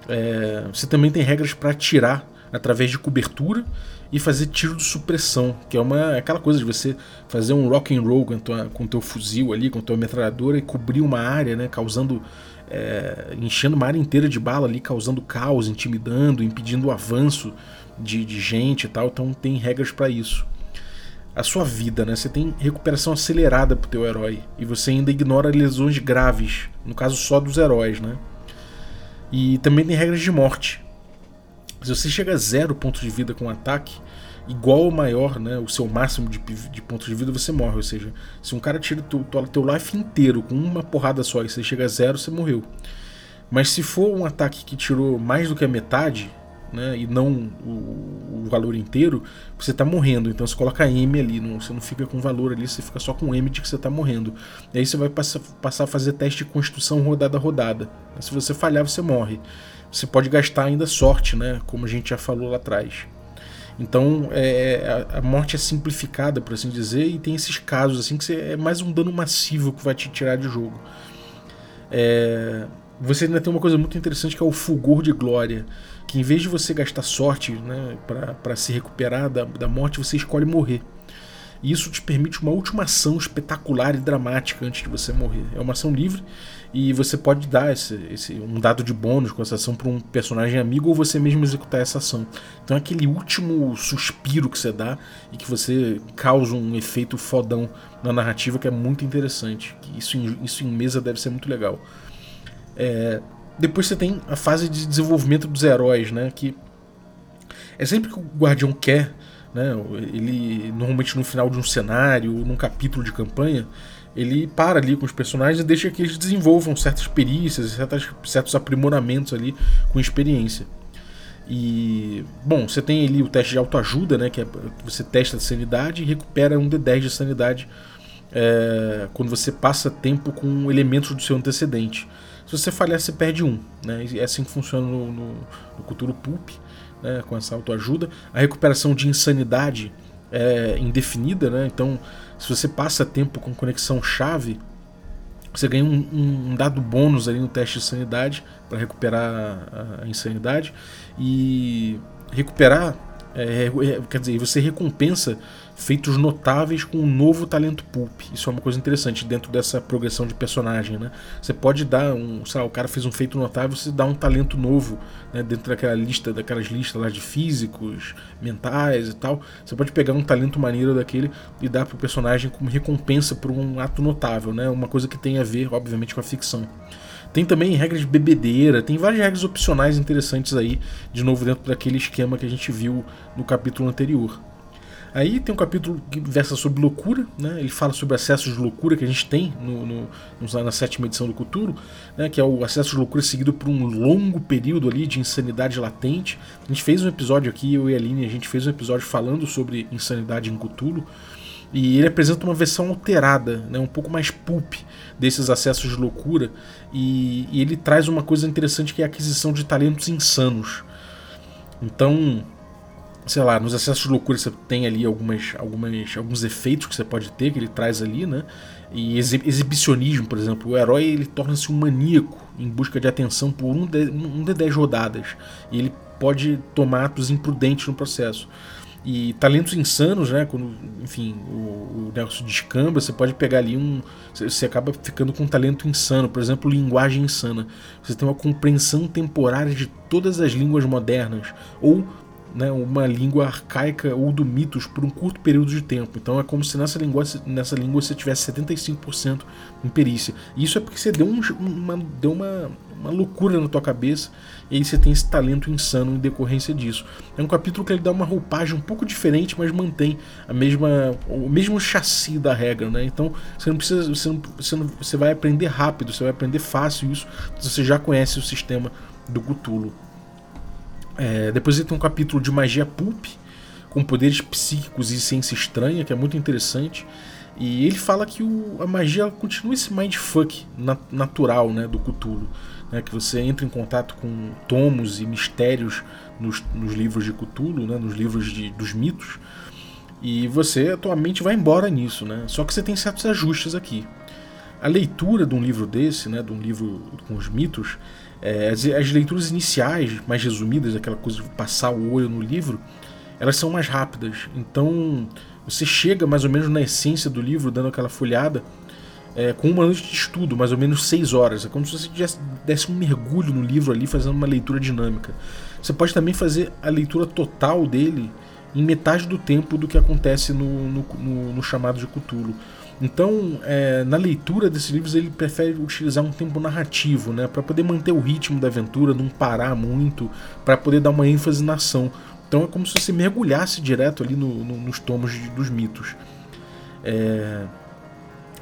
É, você também tem regras para tirar através de cobertura e fazer tiro de supressão, que é uma aquela coisa de você fazer um rock and roll com tua, com teu fuzil ali, com tua metralhadora e cobrir uma área, né, causando é, enchendo uma área inteira de bala ali, causando caos, intimidando, impedindo o avanço de, de gente e tal. Então tem regras para isso. A sua vida, né? Você tem recuperação acelerada pro teu herói e você ainda ignora lesões graves, no caso só dos heróis, né? E também tem regras de morte. Se você chega a zero pontos de vida com um ataque, igual ou maior, né, o seu máximo de, de de vida, você morre. Ou seja, se um cara tira o teu, life inteiro com uma porrada só e você chega a zero, você morreu. Mas se for um ataque que tirou mais do que a metade, né, e não o, o valor inteiro, você está morrendo. Então você coloca M ali, não, você não fica com valor ali, você fica só com M de que você está morrendo. E aí você vai passar, passar a fazer teste de construção rodada a rodada. Se você falhar, você morre você pode gastar ainda sorte, né? Como a gente já falou lá atrás. Então é, a morte é simplificada, por assim dizer, e tem esses casos assim que é mais um dano massivo que vai te tirar de jogo. É, você ainda tem uma coisa muito interessante que é o fulgor de glória, que em vez de você gastar sorte né, para se recuperar da, da morte, você escolhe morrer. E isso te permite uma última ação espetacular e dramática antes de você morrer. É uma ação livre e você pode dar esse, esse um dado de bônus com essa ação para um personagem amigo ou você mesmo executar essa ação. Então é aquele último suspiro que você dá e que você causa um efeito fodão na narrativa que é muito interessante. Isso em, isso em mesa deve ser muito legal. É, depois você tem a fase de desenvolvimento dos heróis, né? Que é sempre que o Guardião quer né? Ele normalmente no final de um cenário, num capítulo de campanha, ele para ali com os personagens e deixa que eles desenvolvam certas perícias, certas, certos aprimoramentos ali com experiência. E bom, você tem ali o teste de autoajuda, né? Que é você testa a sanidade e recupera um D10 de sanidade é, quando você passa tempo com elementos do seu antecedente. Se você falhar, você perde um. Né? É assim que funciona no, no, no Cthulhu Pulp né, com essa autoajuda. A recuperação de insanidade é indefinida, né? então se você passa tempo com conexão chave, você ganha um, um, dado bônus ali no teste de sanidade para recuperar a, a, insanidade. E recuperar É, é, quer dizer, você recompensa feitos notáveis com um novo talento pulp. Isso é uma coisa interessante dentro dessa progressão de personagem, né? Você pode dar um, sei lá, o cara fez um feito notável, você dá um talento novo, né, dentro daquela lista, daquelas listas lá de físicos, mentais e tal. Você pode pegar um talento maneiro daquele e dar pro personagem como recompensa por um ato notável, né? Uma coisa que tem a ver, obviamente, com a ficção. Tem também regras de bebedeira, tem várias regras opcionais interessantes aí, de novo dentro daquele esquema que a gente viu no capítulo anterior. Aí tem um capítulo que versa sobre loucura, né? ele fala sobre acessos de loucura que a gente tem no, no, na sétima edição do Cthulhu, né? que é o acesso de loucura seguido por um longo período ali de insanidade latente. A gente fez um episódio aqui, eu e a Aline, a gente fez um episódio falando sobre insanidade em Cthulhu. E ele apresenta uma versão alterada, né, um pouco mais pulp desses acessos de loucura. E, e, ele traz uma coisa interessante que é a aquisição de talentos insanos. Então, sei lá, nos acessos de loucura você tem ali algumas, algumas, alguns efeitos que você pode ter, que ele traz ali, né? E exibicionismo, por exemplo. O herói ele torna-se um maníaco em busca de atenção por um de, um de dez rodadas. E ele pode tomar atos imprudentes no processo. E talentos insanos, né? Quando, enfim, o, o negócio descamba, você pode pegar ali um. Você acaba ficando com um talento insano, por exemplo, linguagem insana. Você tem uma compreensão temporária de todas as línguas modernas, ou né, uma língua arcaica ou do mitos por um curto período de tempo. Então é como se nessa língua, nessa língua você tivesse 75% em perícia. E isso é porque você deu, um, uma, deu uma, uma loucura na tua cabeça e aí você tem esse talento insano em decorrência disso. É um capítulo que ele dá uma roupagem um pouco diferente, mas mantém a mesma, o mesmo chassi da regra. Né? Então você não precisa. Você, não, você, não, você vai aprender rápido, você vai aprender fácil isso. Você já conhece o sistema do Cthulhu. É, depois ele tem um capítulo de magia pulp, com poderes psíquicos e ciência estranha, que é muito interessante. E ele fala que o, a magia continua esse mindfuck nat natural né, do Cthulhu. Né, que você entra em contato com tomos e mistérios nos, nos livros de Cthulhu, né, nos livros de, dos mitos. E você atualmente vai embora nisso. Né? Só que você tem certos ajustes aqui. A leitura de um livro desse, né, de um livro com os mitos, é, as, as, leituras iniciais, mais resumidas, aquela coisa de passar o olho no livro, elas são mais rápidas. Então você chega mais ou menos na essência do livro, dando aquela folhada, é, com uma noite de estudo, mais ou menos seis horas. É como se você desse um mergulho no livro ali, fazendo uma leitura dinâmica. Você pode também fazer a leitura total dele em metade do tempo do que acontece no, no, no, no chamado de Cthulhu. Então, é, na leitura desses livros, ele prefere utilizar um tempo narrativo, né, para poder manter o ritmo da aventura, não parar muito, para poder dar uma ênfase na ação. Então, é como se você mergulhasse direto ali no, no, nos tomos de, dos mitos. É...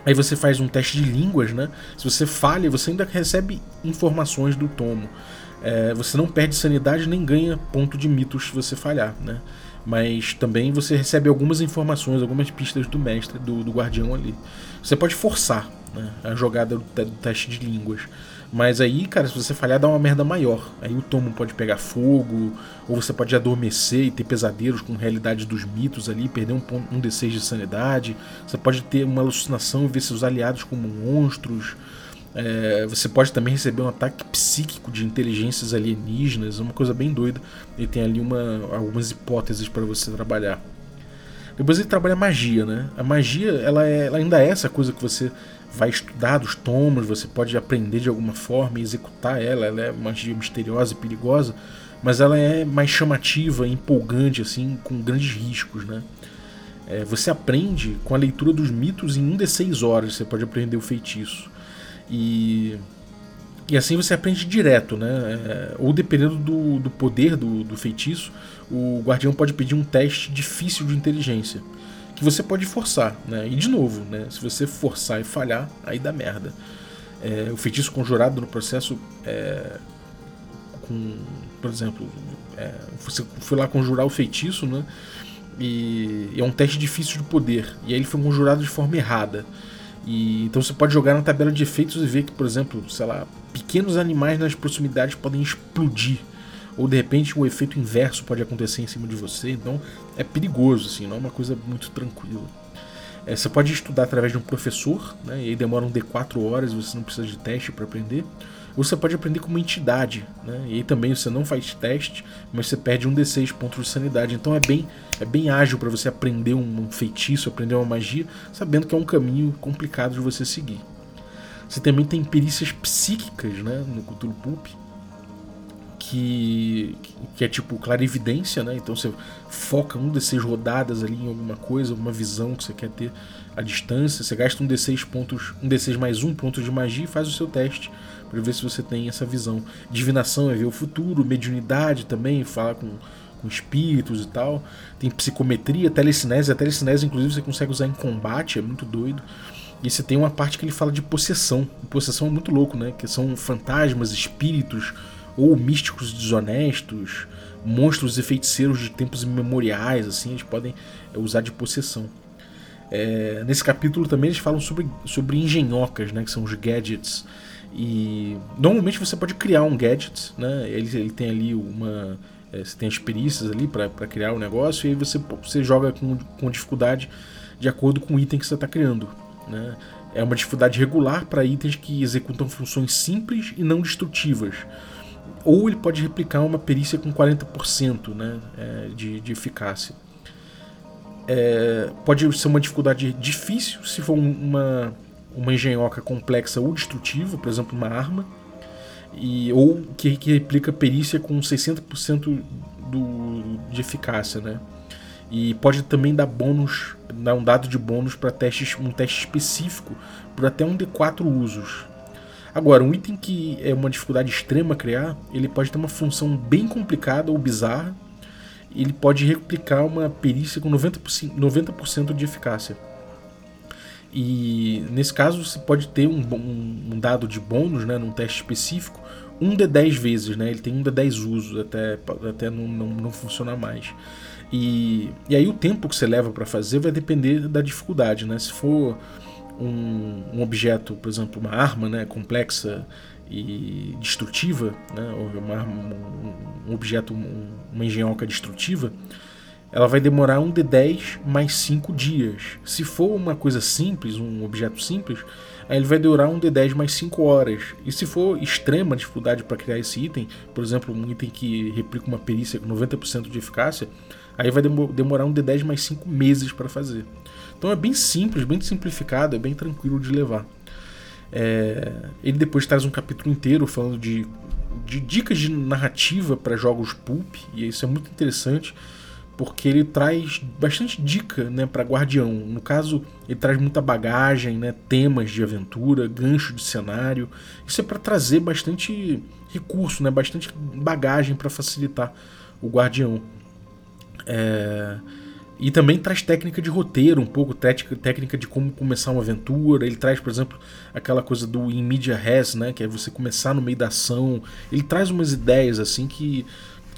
Aí você faz um teste de línguas, né? Se você falha, você ainda recebe informações do tomo. É, você não perde sanidade nem ganha ponto de mitos se você falhar, né? Mas também você recebe algumas informações, algumas pistas do mestre, do, do guardião ali. Você pode forçar né, a jogada do, do, teste de línguas. Mas aí, cara, se você falhar, dá uma merda maior. Aí o tomo pode pegar fogo, ou você pode adormecer e ter pesadelos com realidade dos mitos ali, perder um, um D6 de sanidade. Você pode ter uma alucinação e ver seus aliados como monstros. É, você pode também receber um ataque psíquico de inteligências alienígenas, uma coisa bem doida. Ele tem ali uma, algumas hipóteses para você trabalhar. Depois ele trabalha magia, né? A magia ela, é, ela ainda é essa coisa que você vai estudar dos tomos, você pode aprender de alguma forma e executar ela. Ela é magia misteriosa e perigosa, mas ela é mais chamativa, empolgante, assim, com grandes riscos, né? É, você aprende com a leitura dos mitos em 1 de 6 horas, você pode aprender o feitiço. E, e assim você aprende direto, né? É, ou dependendo do, do poder do, do feitiço, o guardião pode pedir um teste difícil de inteligência. Que você pode forçar, né? E de novo, né? Se você forçar e falhar, aí dá merda. É, o feitiço conjurado no processo é, com, por exemplo, é, você foi lá conjurar o feitiço, né? E, e é um teste difícil de poder. E aí ele foi conjurado de forma errada. E, então você pode jogar na tabela de efeitos e ver que, por exemplo, sei lá, pequenos animais nas proximidades podem explodir. Ou de repente o um efeito inverso pode acontecer em cima de você. Então é perigoso, assim, não é uma coisa muito tranquila. É, você pode estudar através de um professor, né, e aí demora um D4 horas, você não precisa de teste para aprender. ou você pode aprender como entidade, né? E aí também você não faz teste, mas você perde um D6 pontos de sanidade. Então é bem, é bem ágil para você aprender um feitiço, aprender uma magia, sabendo que é um caminho complicado de você seguir. Você também tem perícias psíquicas, né, no Cthulhu Pulp, que, que é tipo clarividência, né? Então você foca um D6 rodadas ali em alguma coisa, alguma visão que você quer ter à distância. Você gasta um D6 pontos, um D6 mais um ponto de magia e faz o seu teste para ver se você tem essa visão. Divinação é ver o futuro, mediunidade também, falar com, com espíritos e tal. Tem psicometria, telecinese. A telecinese, inclusive, você consegue usar em combate, é muito doido. E você tem uma parte que ele fala de possessão. Possessão é muito louco, né? Que são fantasmas, espíritos ou místicos desonestos, monstros e feiticeiros de tempos imemoriais, assim, eles podem é, usar de possessão. É, nesse capítulo também eles falam sobre, sobre engenhocas, né, que são os gadgets. E normalmente você pode criar um gadget, né? Ele, ele tem ali uma. É, você tem as perícias ali para criar o negócio, e aí você, você joga com, com dificuldade de acordo com o item que você está criando. Né? É uma dificuldade regular para itens que executam funções simples e não destrutivas. Ou ele pode replicar uma perícia com 40% né, é, de, de eficácia. É, pode ser uma dificuldade difícil se for uma, uma engenhoca complexa ou destrutiva, por exemplo, uma arma, e, ou que, que replica perícia com 60% do, de eficácia. Né? E pode também dar bônus, dar um dado de bônus para testes, um teste específico por até um de 4 usos. Agora, um item que é uma dificuldade extrema criar, ele pode ter uma função bem complicada ou bizarra. Ele pode replicar uma perícia com 90%, 90 de eficácia. E nesse caso você pode ter um, um, um, dado de bônus, né, num teste específico, um de 10 vezes, né? Ele tem um de 10 usos até, até não, não, não funcionar mais. E, e aí o tempo que você leva para fazer vai depender da dificuldade, né? Se for um, um, objeto, por exemplo, uma arma né, complexa e destrutiva, né, uma arma, um, objeto, um, uma engenhoca destrutiva, ela vai demorar um de 10 mais 5 dias. Se for uma coisa simples, um objeto simples, aí ele vai durar um de 10 mais 5 horas. E se for extrema dificuldade para criar esse item, por exemplo, um item que replica uma perícia com 90% de eficácia, aí vai demorar um de 10 mais 5 meses para fazer. Então é bem simples, bem simplificado, é bem tranquilo de levar. É, ele depois traz um capítulo inteiro falando de, de dicas de narrativa para jogos pulp, e isso é muito interessante porque ele traz bastante dica né, para Guardião. No caso, ele traz muita bagagem, né, temas de aventura, gancho de cenário. Isso é para trazer bastante recurso, né, bastante bagagem para facilitar o Guardião. É, e também traz técnica de roteiro, um pouco técnica de como começar uma aventura. Ele traz, por exemplo, aquela coisa do in media res, né, que é você começar no meio da ação. Ele traz umas ideias assim que,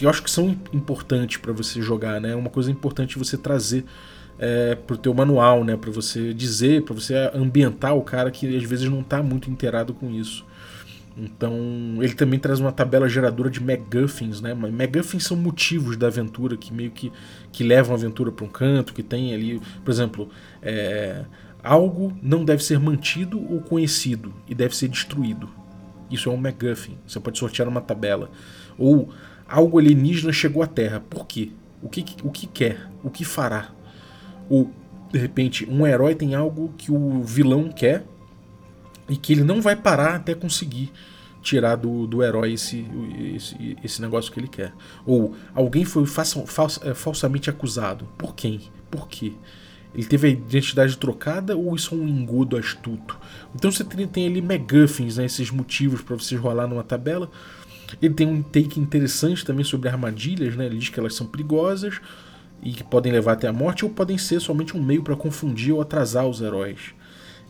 que eu acho que são importantes para você jogar, né? Uma coisa importante você trazer é, pro teu manual, né, para você dizer, para você ambientar o cara que às vezes não está muito inteirado com isso. Então, ele também traz uma tabela geradora de MacGuffins, né? MacGuffins são motivos da aventura que meio que, que levam a aventura para um canto, que tem ali, por exemplo, é, algo não deve ser mantido ou conhecido e deve ser destruído. Isso é um MacGuffin. Você pode sortear uma tabela. Ou algo alienígena chegou à Terra. Por quê? O que, o que quer? O que fará? Ou, de repente, um herói tem algo que o vilão quer e que ele não vai parar até conseguir tirar do, do herói esse, esse, esse negócio que ele quer. Ou alguém foi falsa, falsa, é, falsamente acusado. Por quem? Por quê? Ele teve a identidade trocada ou isso é um engodo astuto? Então você tem, tem ali MacGuffins, né, esses motivos para você rolar numa tabela. Ele tem um take interessante também sobre armadilhas, né? ele diz que elas são perigosas e que podem levar até a morte ou podem ser somente um meio para confundir ou atrasar os heróis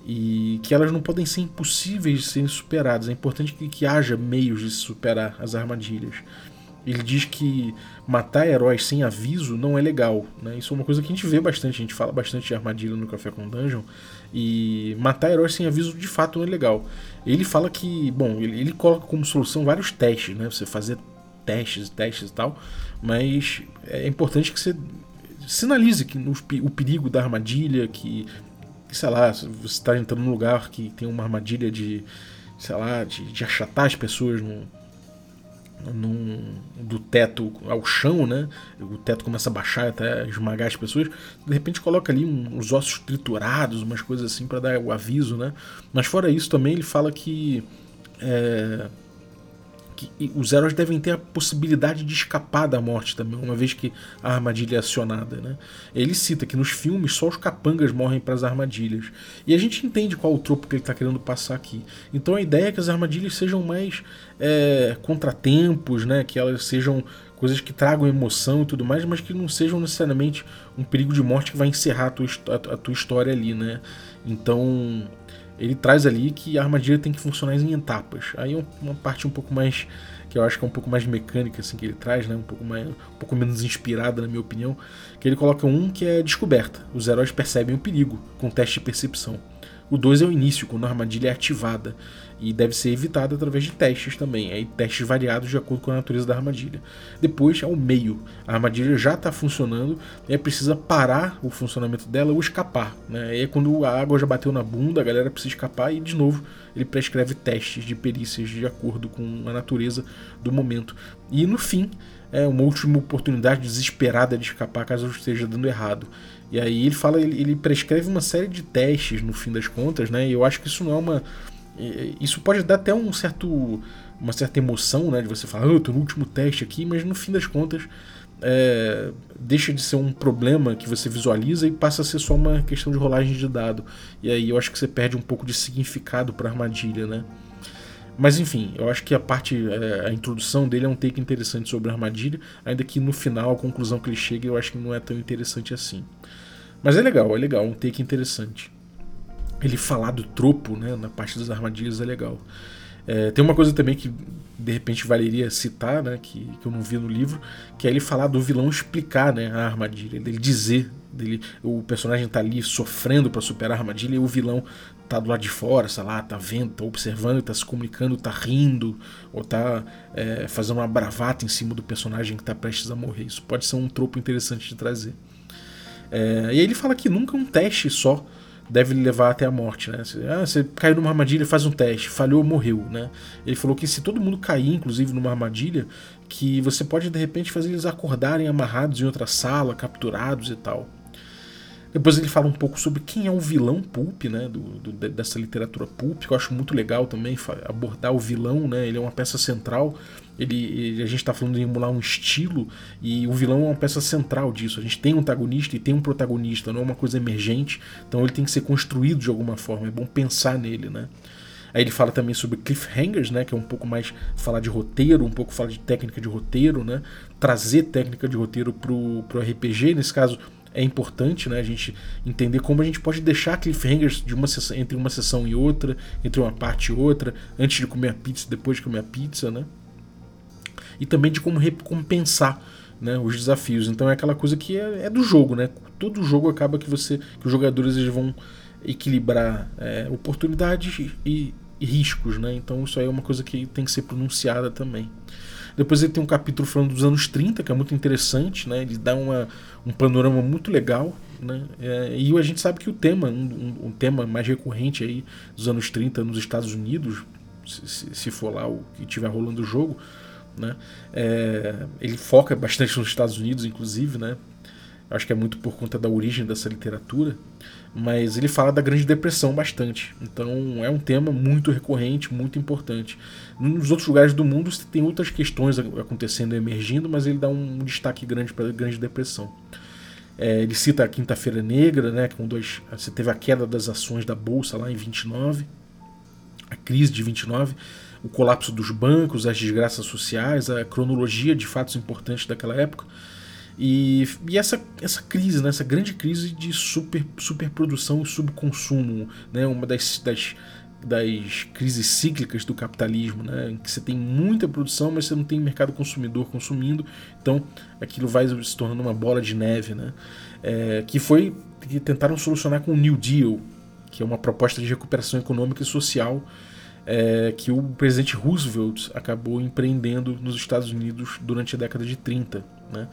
e que elas não podem ser impossíveis de serem superadas. É importante que, que haja meios de superar as armadilhas. Ele diz que matar heróis sem aviso não é legal. Né? Isso é uma coisa que a gente vê bastante, a gente fala bastante de armadilha no Café com Dungeon. E matar heróis sem aviso de fato não é legal. Ele fala que, bom, ele, ele coloca como solução vários testes, né? Você fazer testes, testes e tal. Mas é importante que você sinalize que o perigo da armadilha, que sei lá, você está entrando num lugar que tem uma armadilha de, sei lá, de, de achatar as pessoas no, num, do teto ao chão, né? O teto começa a baixar até esmagar as pessoas. De repente coloca ali uns ossos triturados, umas coisas assim para dar o aviso, né? Mas fora isso também ele fala que é, que os heróis devem ter a possibilidade de escapar da morte também, uma vez que a armadilha é acionada. Né? Ele cita que nos filmes só os capangas morrem para as armadilhas. E a gente entende qual o tropo que ele está querendo passar aqui. Então a ideia é que as armadilhas sejam mais é, contratempos, né? que elas sejam coisas que tragam emoção e tudo mais, mas que não sejam necessariamente um perigo de morte que vai encerrar a tua, a, tua história ali. Né? Então ele traz ali que a armadilha tem que funcionar em etapas. Aí uma parte um pouco mais que eu acho que é um pouco mais mecânica assim que ele traz, né? Um pouco mais, um pouco menos inspirada na minha opinião, que ele coloca um que é descoberta. Os heróis percebem o perigo com teste de percepção. O 2 é o início, quando a armadilha é ativada e deve ser evitada através de testes também, aí testes variados de acordo com a natureza da armadilha. Depois é o meio, a armadilha já está funcionando e é precisa parar o funcionamento dela ou escapar. Né? É quando a água já bateu na bunda, a galera precisa escapar e de novo ele prescreve testes de perícias de acordo com a natureza do momento. E no fim, é uma última oportunidade desesperada de escapar caso esteja dando errado. E aí ele fala, ele, ele prescreve uma série de testes no fim das contas, né? E eu acho que isso não é uma. Isso pode dar até um certo, uma certa emoção, né? De você falar, ah, eu tô no último teste aqui, mas no fim das contas é, deixa de ser um problema que você visualiza e passa a ser só uma questão de rolagem de dado. E aí eu acho que você perde um pouco de significado para armadilha, né? Mas enfim, eu acho que a parte, é, a introdução dele é um take interessante sobre a armadilha, ainda que no final a conclusão que ele chega eu acho que não é tão interessante assim. Mas é legal, é legal, um take interessante. Ele falar do tropo, né, na parte das armadilhas é legal. É, tem uma coisa também que de repente valeria citar, né, que, que eu não vi no livro, que é ele falar do vilão explicar né, a armadilha, dele dizer, dele, o personagem tá ali sofrendo para superar a armadilha e o vilão tá do lado de fora, sei lá, tá vendo, tá observando, tá se comunicando, tá rindo, ou tá é, fazendo uma bravata em cima do personagem que tá prestes a morrer. Isso pode ser um tropo interessante de trazer. É, e aí ele fala que nunca um teste só deve levar até a morte, né? Ah, você caiu numa armadilha, faz um teste, falhou, morreu, né? Ele falou que se todo mundo cair, inclusive numa armadilha, que você pode de repente fazer eles acordarem amarrados em outra sala, capturados e tal. Depois ele fala um pouco sobre quem é o vilão pulp, né, do, do, dessa literatura pulp, que eu acho muito legal também abordar o vilão, né, ele é uma peça central. Ele, ele a gente está falando de emular um estilo e o vilão é uma peça central disso. A gente tem um antagonista e tem um protagonista, não é uma coisa emergente, então ele tem que ser construído de alguma forma. É bom pensar nele, né? Aí ele fala também sobre cliffhangers, né, que é um pouco mais falar de roteiro, um pouco falar de técnica de roteiro, né, trazer técnica de roteiro pro, pro RPG, nesse caso é importante né, a gente entender como a gente pode deixar cliffhangers de uma sessão, entre uma sessão e outra, entre uma parte e outra, antes de comer a pizza, depois de comer a pizza, né? E também de como recompensar né, os desafios. Então é aquela coisa que é, é do jogo, né? Todo jogo acaba que você, que os jogadores eles vão equilibrar é, oportunidades e, e riscos, né? Então isso aí é uma coisa que tem que ser pronunciada também. Depois ele tem um capítulo falando dos anos 30, que é muito interessante, né? Ele dá uma, um panorama muito legal, né? É, e a gente sabe que o tema, um, um, tema mais recorrente aí dos anos 30 nos Estados Unidos, se, se for lá o que estiver rolando o jogo, né? É, ele foca bastante nos Estados Unidos, inclusive, né? Acho que é muito por conta da origem dessa literatura, mas ele fala da Grande Depressão bastante. Então é um tema muito recorrente, muito importante. Nos outros lugares do mundo tem outras questões acontecendo e emergindo, mas ele dá um destaque grande para a Grande Depressão. É, ele cita a Quinta-feira Negra, né, com dois, você teve a queda das ações da bolsa lá em 29, a crise de 29, o colapso dos bancos, as desgraças sociais, a cronologia de fatos importantes daquela época. E, e essa, essa crise, né, essa grande crise de super, superprodução e subconsumo, né, uma das, das, das crises cíclicas do capitalismo, né, em que você tem muita produção, mas você não tem mercado consumidor consumindo, então aquilo vai se tornando uma bola de neve, né, é, que foi que tentaram solucionar com o New Deal, que é uma proposta de recuperação econômica e social é, que o presidente Roosevelt acabou empreendendo nos Estados Unidos durante a década de 30. Né?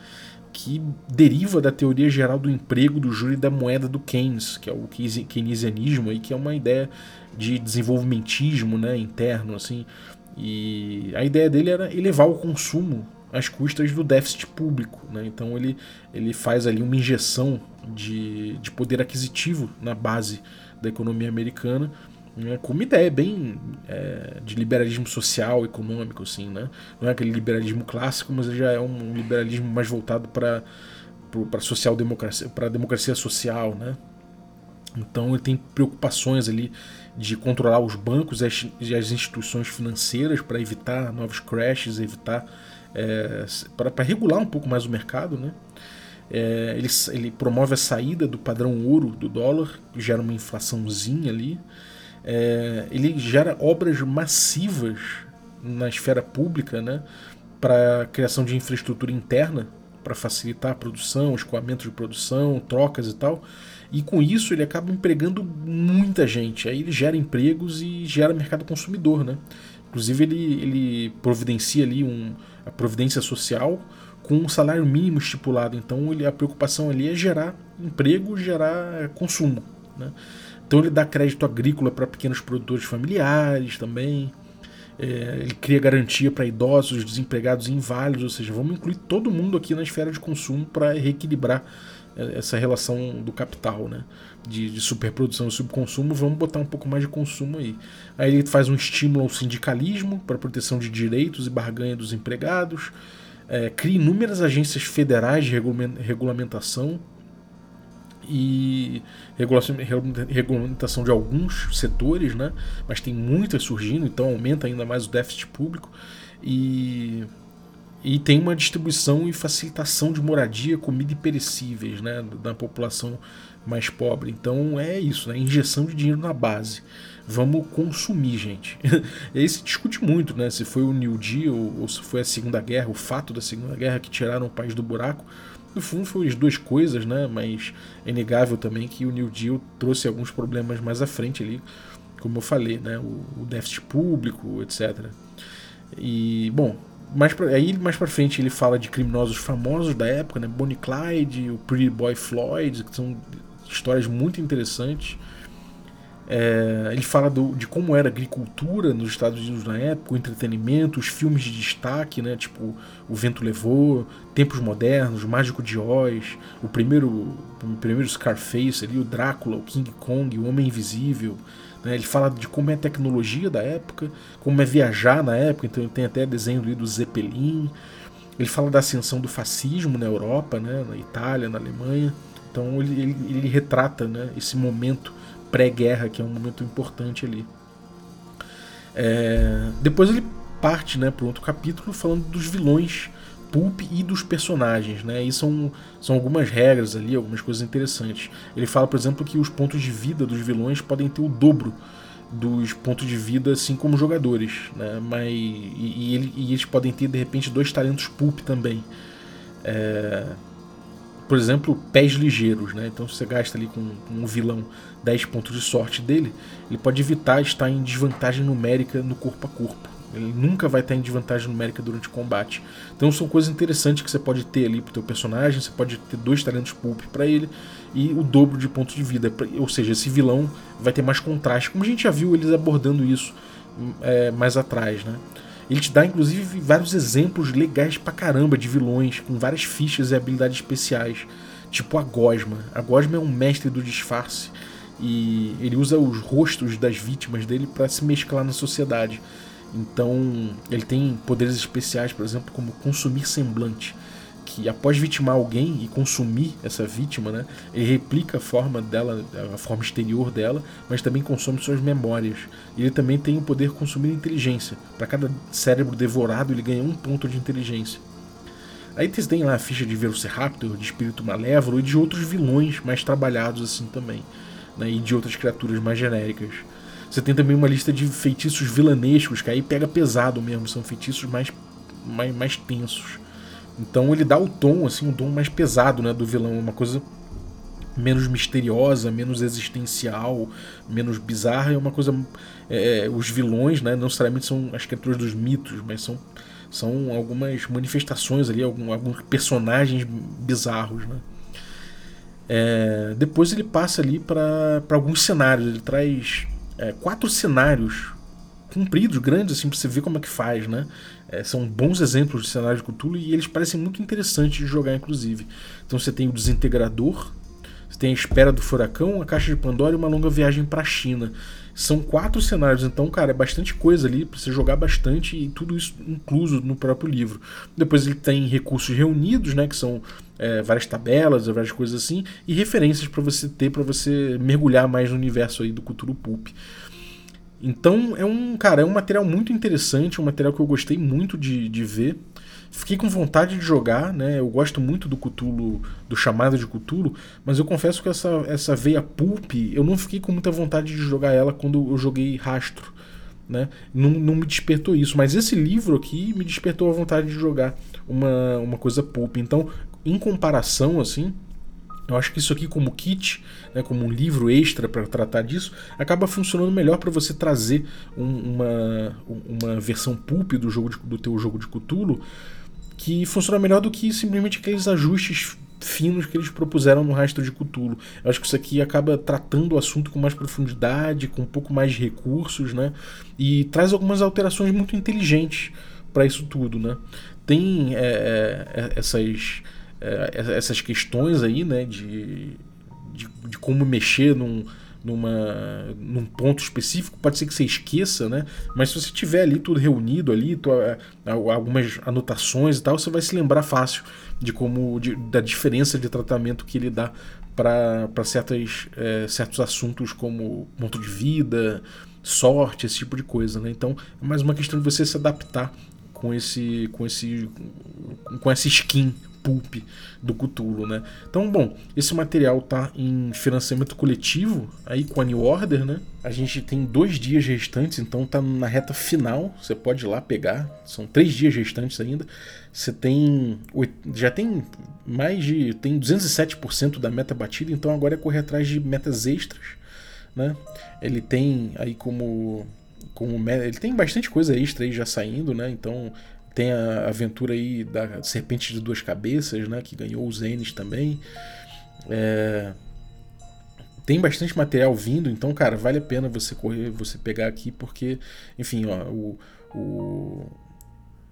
Que deriva da teoria geral do emprego, do júri da moeda do Keynes, que é o keynesianismo, aí, que é uma ideia de desenvolvimentismo né, interno. assim E a ideia dele era elevar o consumo às custas do déficit público. Né? Então ele, ele faz ali uma injeção de, de poder aquisitivo na base da economia americana né, com uma ideia bem é, de liberalismo social, econômico, assim, né? Não é aquele liberalismo clássico, mas já é um liberalismo mais voltado para para social democracia, para democracia social, né? Então ele tem preocupações ali de controlar os bancos e as instituições financeiras para evitar novos crashes, evitar é, para regular um pouco mais o mercado, né? É, ele, ele promove a saída do padrão ouro do dólar, que gera uma inflaçãozinha ali é, ele gera obras massivas na esfera pública, né, para criação de infraestrutura interna, para facilitar a produção, escoamento de produção, trocas e tal. E com isso ele acaba empregando muita gente. Aí ele gera empregos e gera mercado consumidor, né? Inclusive ele, ele providencia ali um, a providência social com um salário mínimo estipulado. Então ele, a preocupação ali é gerar emprego, gerar consumo, né? Então ele dá crédito agrícola para pequenos produtores familiares também. É, ele cria garantia para idosos, desempregados e inválidos, ou seja, vamos incluir todo mundo aqui na esfera de consumo para reequilibrar é, essa relação do capital, né? De, de, superprodução e subconsumo, vamos botar um pouco mais de consumo aí. Aí ele faz um estímulo ao sindicalismo para proteção de direitos e barganha dos empregados, é, cria inúmeras agências federais de regulamentação e regulamentação de alguns setores, né? mas tem muitas surgindo, então aumenta ainda mais o déficit público e, e tem uma distribuição e facilitação de moradia, comida e perecíveis né? da população mais pobre. Então é isso, né? injeção de dinheiro na base. Vamos consumir, gente. e aí se discute muito né? se foi o New Deal ou se foi a Segunda Guerra, o fato da Segunda Guerra que tiraram o país do buraco no fundo foram as duas coisas, né? Mas é inegável também que o New Deal trouxe alguns problemas mais à frente ali, como eu falei, né? O, o déficit público, etc. E, bom, mais pra, aí mais para frente ele fala de criminosos famosos da época, né? Bonnie Clyde, o Pretty Boy Floyd, que são histórias muito interessantes. É, ele fala do, de como era a agricultura nos Estados Unidos na época, o entretenimento, os filmes de destaque, né, tipo O Vento Levou, Tempos Modernos, Mágico de Oz, o primeiro, o primeiro Scarface, ali, o Drácula, o King Kong, o Homem Invisível. Né, ele fala de como é a tecnologia da época, como é viajar na época, então tem até desenho ali do Zeppelin. Ele fala da ascensão do fascismo na Europa, né, na Itália, na Alemanha. Então ele, ele, ele retrata né, esse momento pré-guerra, que é um momento importante ali. É, depois ele parte né, para outro capítulo falando dos vilões pulp e dos personagens, né? E são, são algumas regras ali, algumas coisas interessantes. Ele fala, por exemplo, que os pontos de vida dos vilões podem ter o dobro dos pontos de vida, assim como jogadores, né? Mas, e, e, ele, e eles podem ter, de repente, dois talentos pulp também. É, por exemplo, pés ligeiros, né? Então, se você gasta ali com, um vilão 10 pontos de sorte dele, ele pode evitar estar em desvantagem numérica no corpo a corpo. Ele nunca vai estar em desvantagem numérica durante o combate. Então são coisas interessantes que você pode ter ali pro teu personagem, você pode ter dois talentos pulp para ele e o dobro de pontos de vida. Ou seja, esse vilão vai ter mais contraste, como a gente já viu eles abordando isso é, mais atrás, né? Ele te dá inclusive vários exemplos legais pra caramba de vilões, com várias fichas e habilidades especiais, tipo a Gosma. A Gosma é um mestre do disfarce e ele usa os rostos das vítimas dele para se mesclar na sociedade. Então, ele tem poderes especiais, por exemplo, como consumir semblante que após vitimar alguém e consumir essa vítima, né, ele replica a forma dela, a forma exterior dela, mas também consome suas memórias. Ele também tem o poder de consumir inteligência. Para cada cérebro devorado, ele ganha um ponto de inteligência. Aí você tem lá a ficha de Velociraptor, de espírito malévolo e de outros vilões mais trabalhados assim também, né, e de outras criaturas mais genéricas. Você tem também uma lista de feitiços vilanescos, que aí pega pesado mesmo, são feitiços mais, mais, mais tensos. Então ele dá o tom, assim, um tom mais pesado né, do vilão, uma coisa menos misteriosa, menos existencial, menos bizarra. É uma coisa. É, é, os vilões, né, não necessariamente são as criaturas dos mitos, mas são, são algumas manifestações ali, algum, alguns personagens bizarros. Né? É, depois ele passa ali para alguns cenários. Ele traz é, quatro cenários compridos, grandes, assim, pra você ver como é que faz, né? É, são bons exemplos de cenário de Cthulhu e eles parecem muito interessantes de jogar, inclusive. Então você tem o Desintegrador, você tem a Espera do Furacão, a Caixa de Pandora e uma longa viagem para a China. São quatro cenários, então, cara, é bastante coisa ali para você jogar bastante e tudo isso incluso no próprio livro. Depois ele tem recursos reunidos, né, que são é, várias tabelas, várias coisas assim, e referências para você ter, para você mergulhar mais no universo aí do Cthulhu Pulp. Então é um, cara, é um material muito interessante, um material que eu gostei muito de, de ver. Fiquei com vontade de jogar, né? Eu gosto muito do Cthulhu, do chamado de Cthulhu, mas eu confesso que essa, essa veia pulp, eu não fiquei com muita vontade de jogar ela quando eu joguei Rastro, né? Não, não me despertou isso, mas esse livro aqui me despertou a vontade de jogar uma, uma coisa pulp. Então, em comparação, assim, eu acho que isso aqui, como kit, né, como um livro extra para tratar disso, acaba funcionando melhor para você trazer um, uma, uma versão pulp do, jogo de, do teu jogo de Cthulhu que funciona melhor do que simplesmente aqueles ajustes finos que eles propuseram no rastro de Cthulhu. Eu acho que isso aqui acaba tratando o assunto com mais profundidade, com um pouco mais de recursos, né? E traz algumas alterações muito inteligentes para isso tudo, né? Tem é, é, é essas essas questões aí, né, de, de, de, como mexer num, numa, num ponto específico, pode ser que você esqueça, né? Mas se você tiver ali tudo reunido ali, tua, é, algumas anotações e tal, você vai se lembrar fácil de como de, da diferença de tratamento que ele dá para é, certos assuntos como ponto de vida, sorte, esse tipo de coisa, né? Então é mais uma questão de você se adaptar com esse com esse com essa skin pulp do Cthulhu, né? Então, bom, esse material tá em financiamento coletivo aí com a New Order, né? A gente tem dois dias restantes, então tá na reta final. Você pode ir lá pegar. São três dias restantes ainda. Você tem já tem mais de tem 207% da meta batida, então agora é correr atrás de metas extras, né? Ele tem aí como como ele tem bastante coisa extra aí já saindo, né? Então tem a aventura aí da Serpente de Duas Cabeças, né? Que ganhou os Enes também. É... Tem bastante material vindo, então, cara, vale a pena você correr, você pegar aqui, porque, enfim, ó, o, o,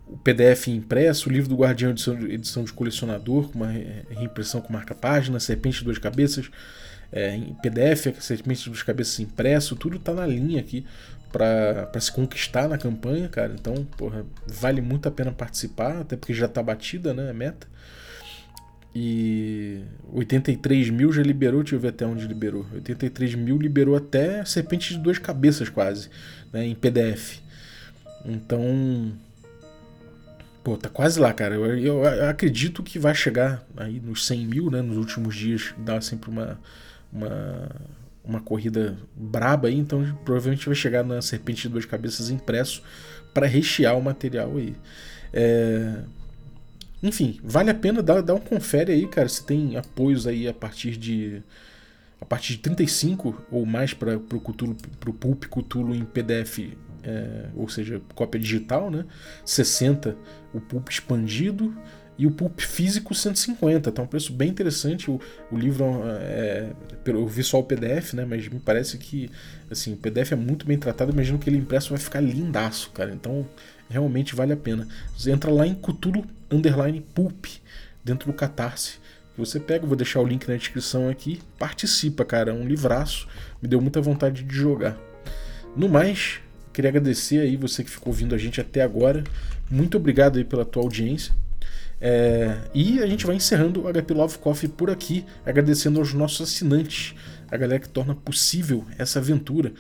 o PDF impresso, o livro do Guardião, edição, edição de colecionador, com uma reimpressão com marca-página, Serpente de Duas Cabeças, é, em PDF, de Duas Cabeças impresso, tudo tá na linha aqui para se conquistar na campanha, cara. Então, porra, vale muito a pena participar, até porque já tá batida, né, a meta. E 83 mil já liberou, deixa eu ver até onde liberou. 83 mil liberou até Serpente de Duas Cabeças, quase, né, em PDF. Então, pô, tá quase lá, cara. Eu, eu, eu acredito que vai chegar aí nos 100 mil, né, nos últimos dias. Dá sempre uma, uma uma corrida braba aí, então provavelmente vai chegar na Serpente de Duas Cabeças impresso para rechear o material aí. É... Enfim, vale a pena dar, dar um confere aí, cara. Se tem apoios aí a partir de a partir de 35 ou mais para o pro Pulp Cthulhu em PDF, é, ou seja, cópia digital, né? 60 o Pulp expandido e o pulp físico 150, tá um preço bem interessante. O, o livro é, eu vi só o PDF, né? Mas me parece que assim, o PDF é muito bem tratado. Imagino que ele impresso vai ficar lindaço, cara. Então realmente vale a pena. Você entra lá em Cthulhu Underline Pulp, dentro do Catarse. Você pega, vou deixar o link na descrição aqui. Participa, cara. É um livraço. Me deu muita vontade de jogar. No mais, queria agradecer aí você que ficou ouvindo a gente até agora. Muito obrigado aí pela tua audiência. É, e a gente vai encerrando o HP Love Coffee por aqui, agradecendo aos nossos assinantes, a galera que torna possível essa aventura.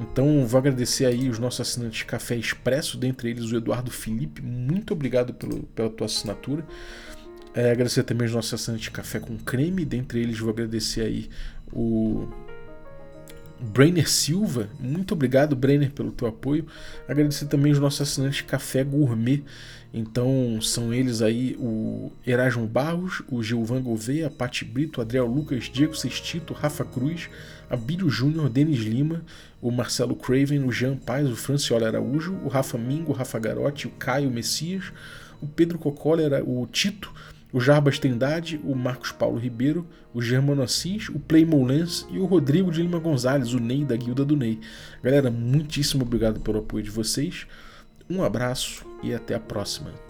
Então vou agradecer aí os nossos assinantes Café Expresso, dentre eles o Eduardo Felipe, muito obrigado pelo, pela tua assinatura. É, agradecer também os nossos assinantes Café com Creme, dentre eles vou agradecer aí o, Brainer Silva, muito obrigado, Brainer, pelo teu apoio. Agradecer também os nossos assinantes Café Gourmet. Então são eles aí o Erasmo Barros, o Gilvan Gouveia, Pati Brito, Adriel Lucas, Diego Sextito, Rafa Cruz, Abílio Júnior, Denis Lima, o Marcelo Craven, o Jean Paz, o Franciola Araújo, o Rafa Mingo, o Rafa Garotti, o Caio Messias, o Pedro Cocola, o Tito, o Jarbas Trindade, o Marcos Paulo Ribeiro, o Germano Assis, o Playmo Lens e o Rodrigo de Lima Gonzalez, o Ney da Guilda do Ney. Galera, muitíssimo obrigado pelo apoio de vocês. Um abraço e até a próxima.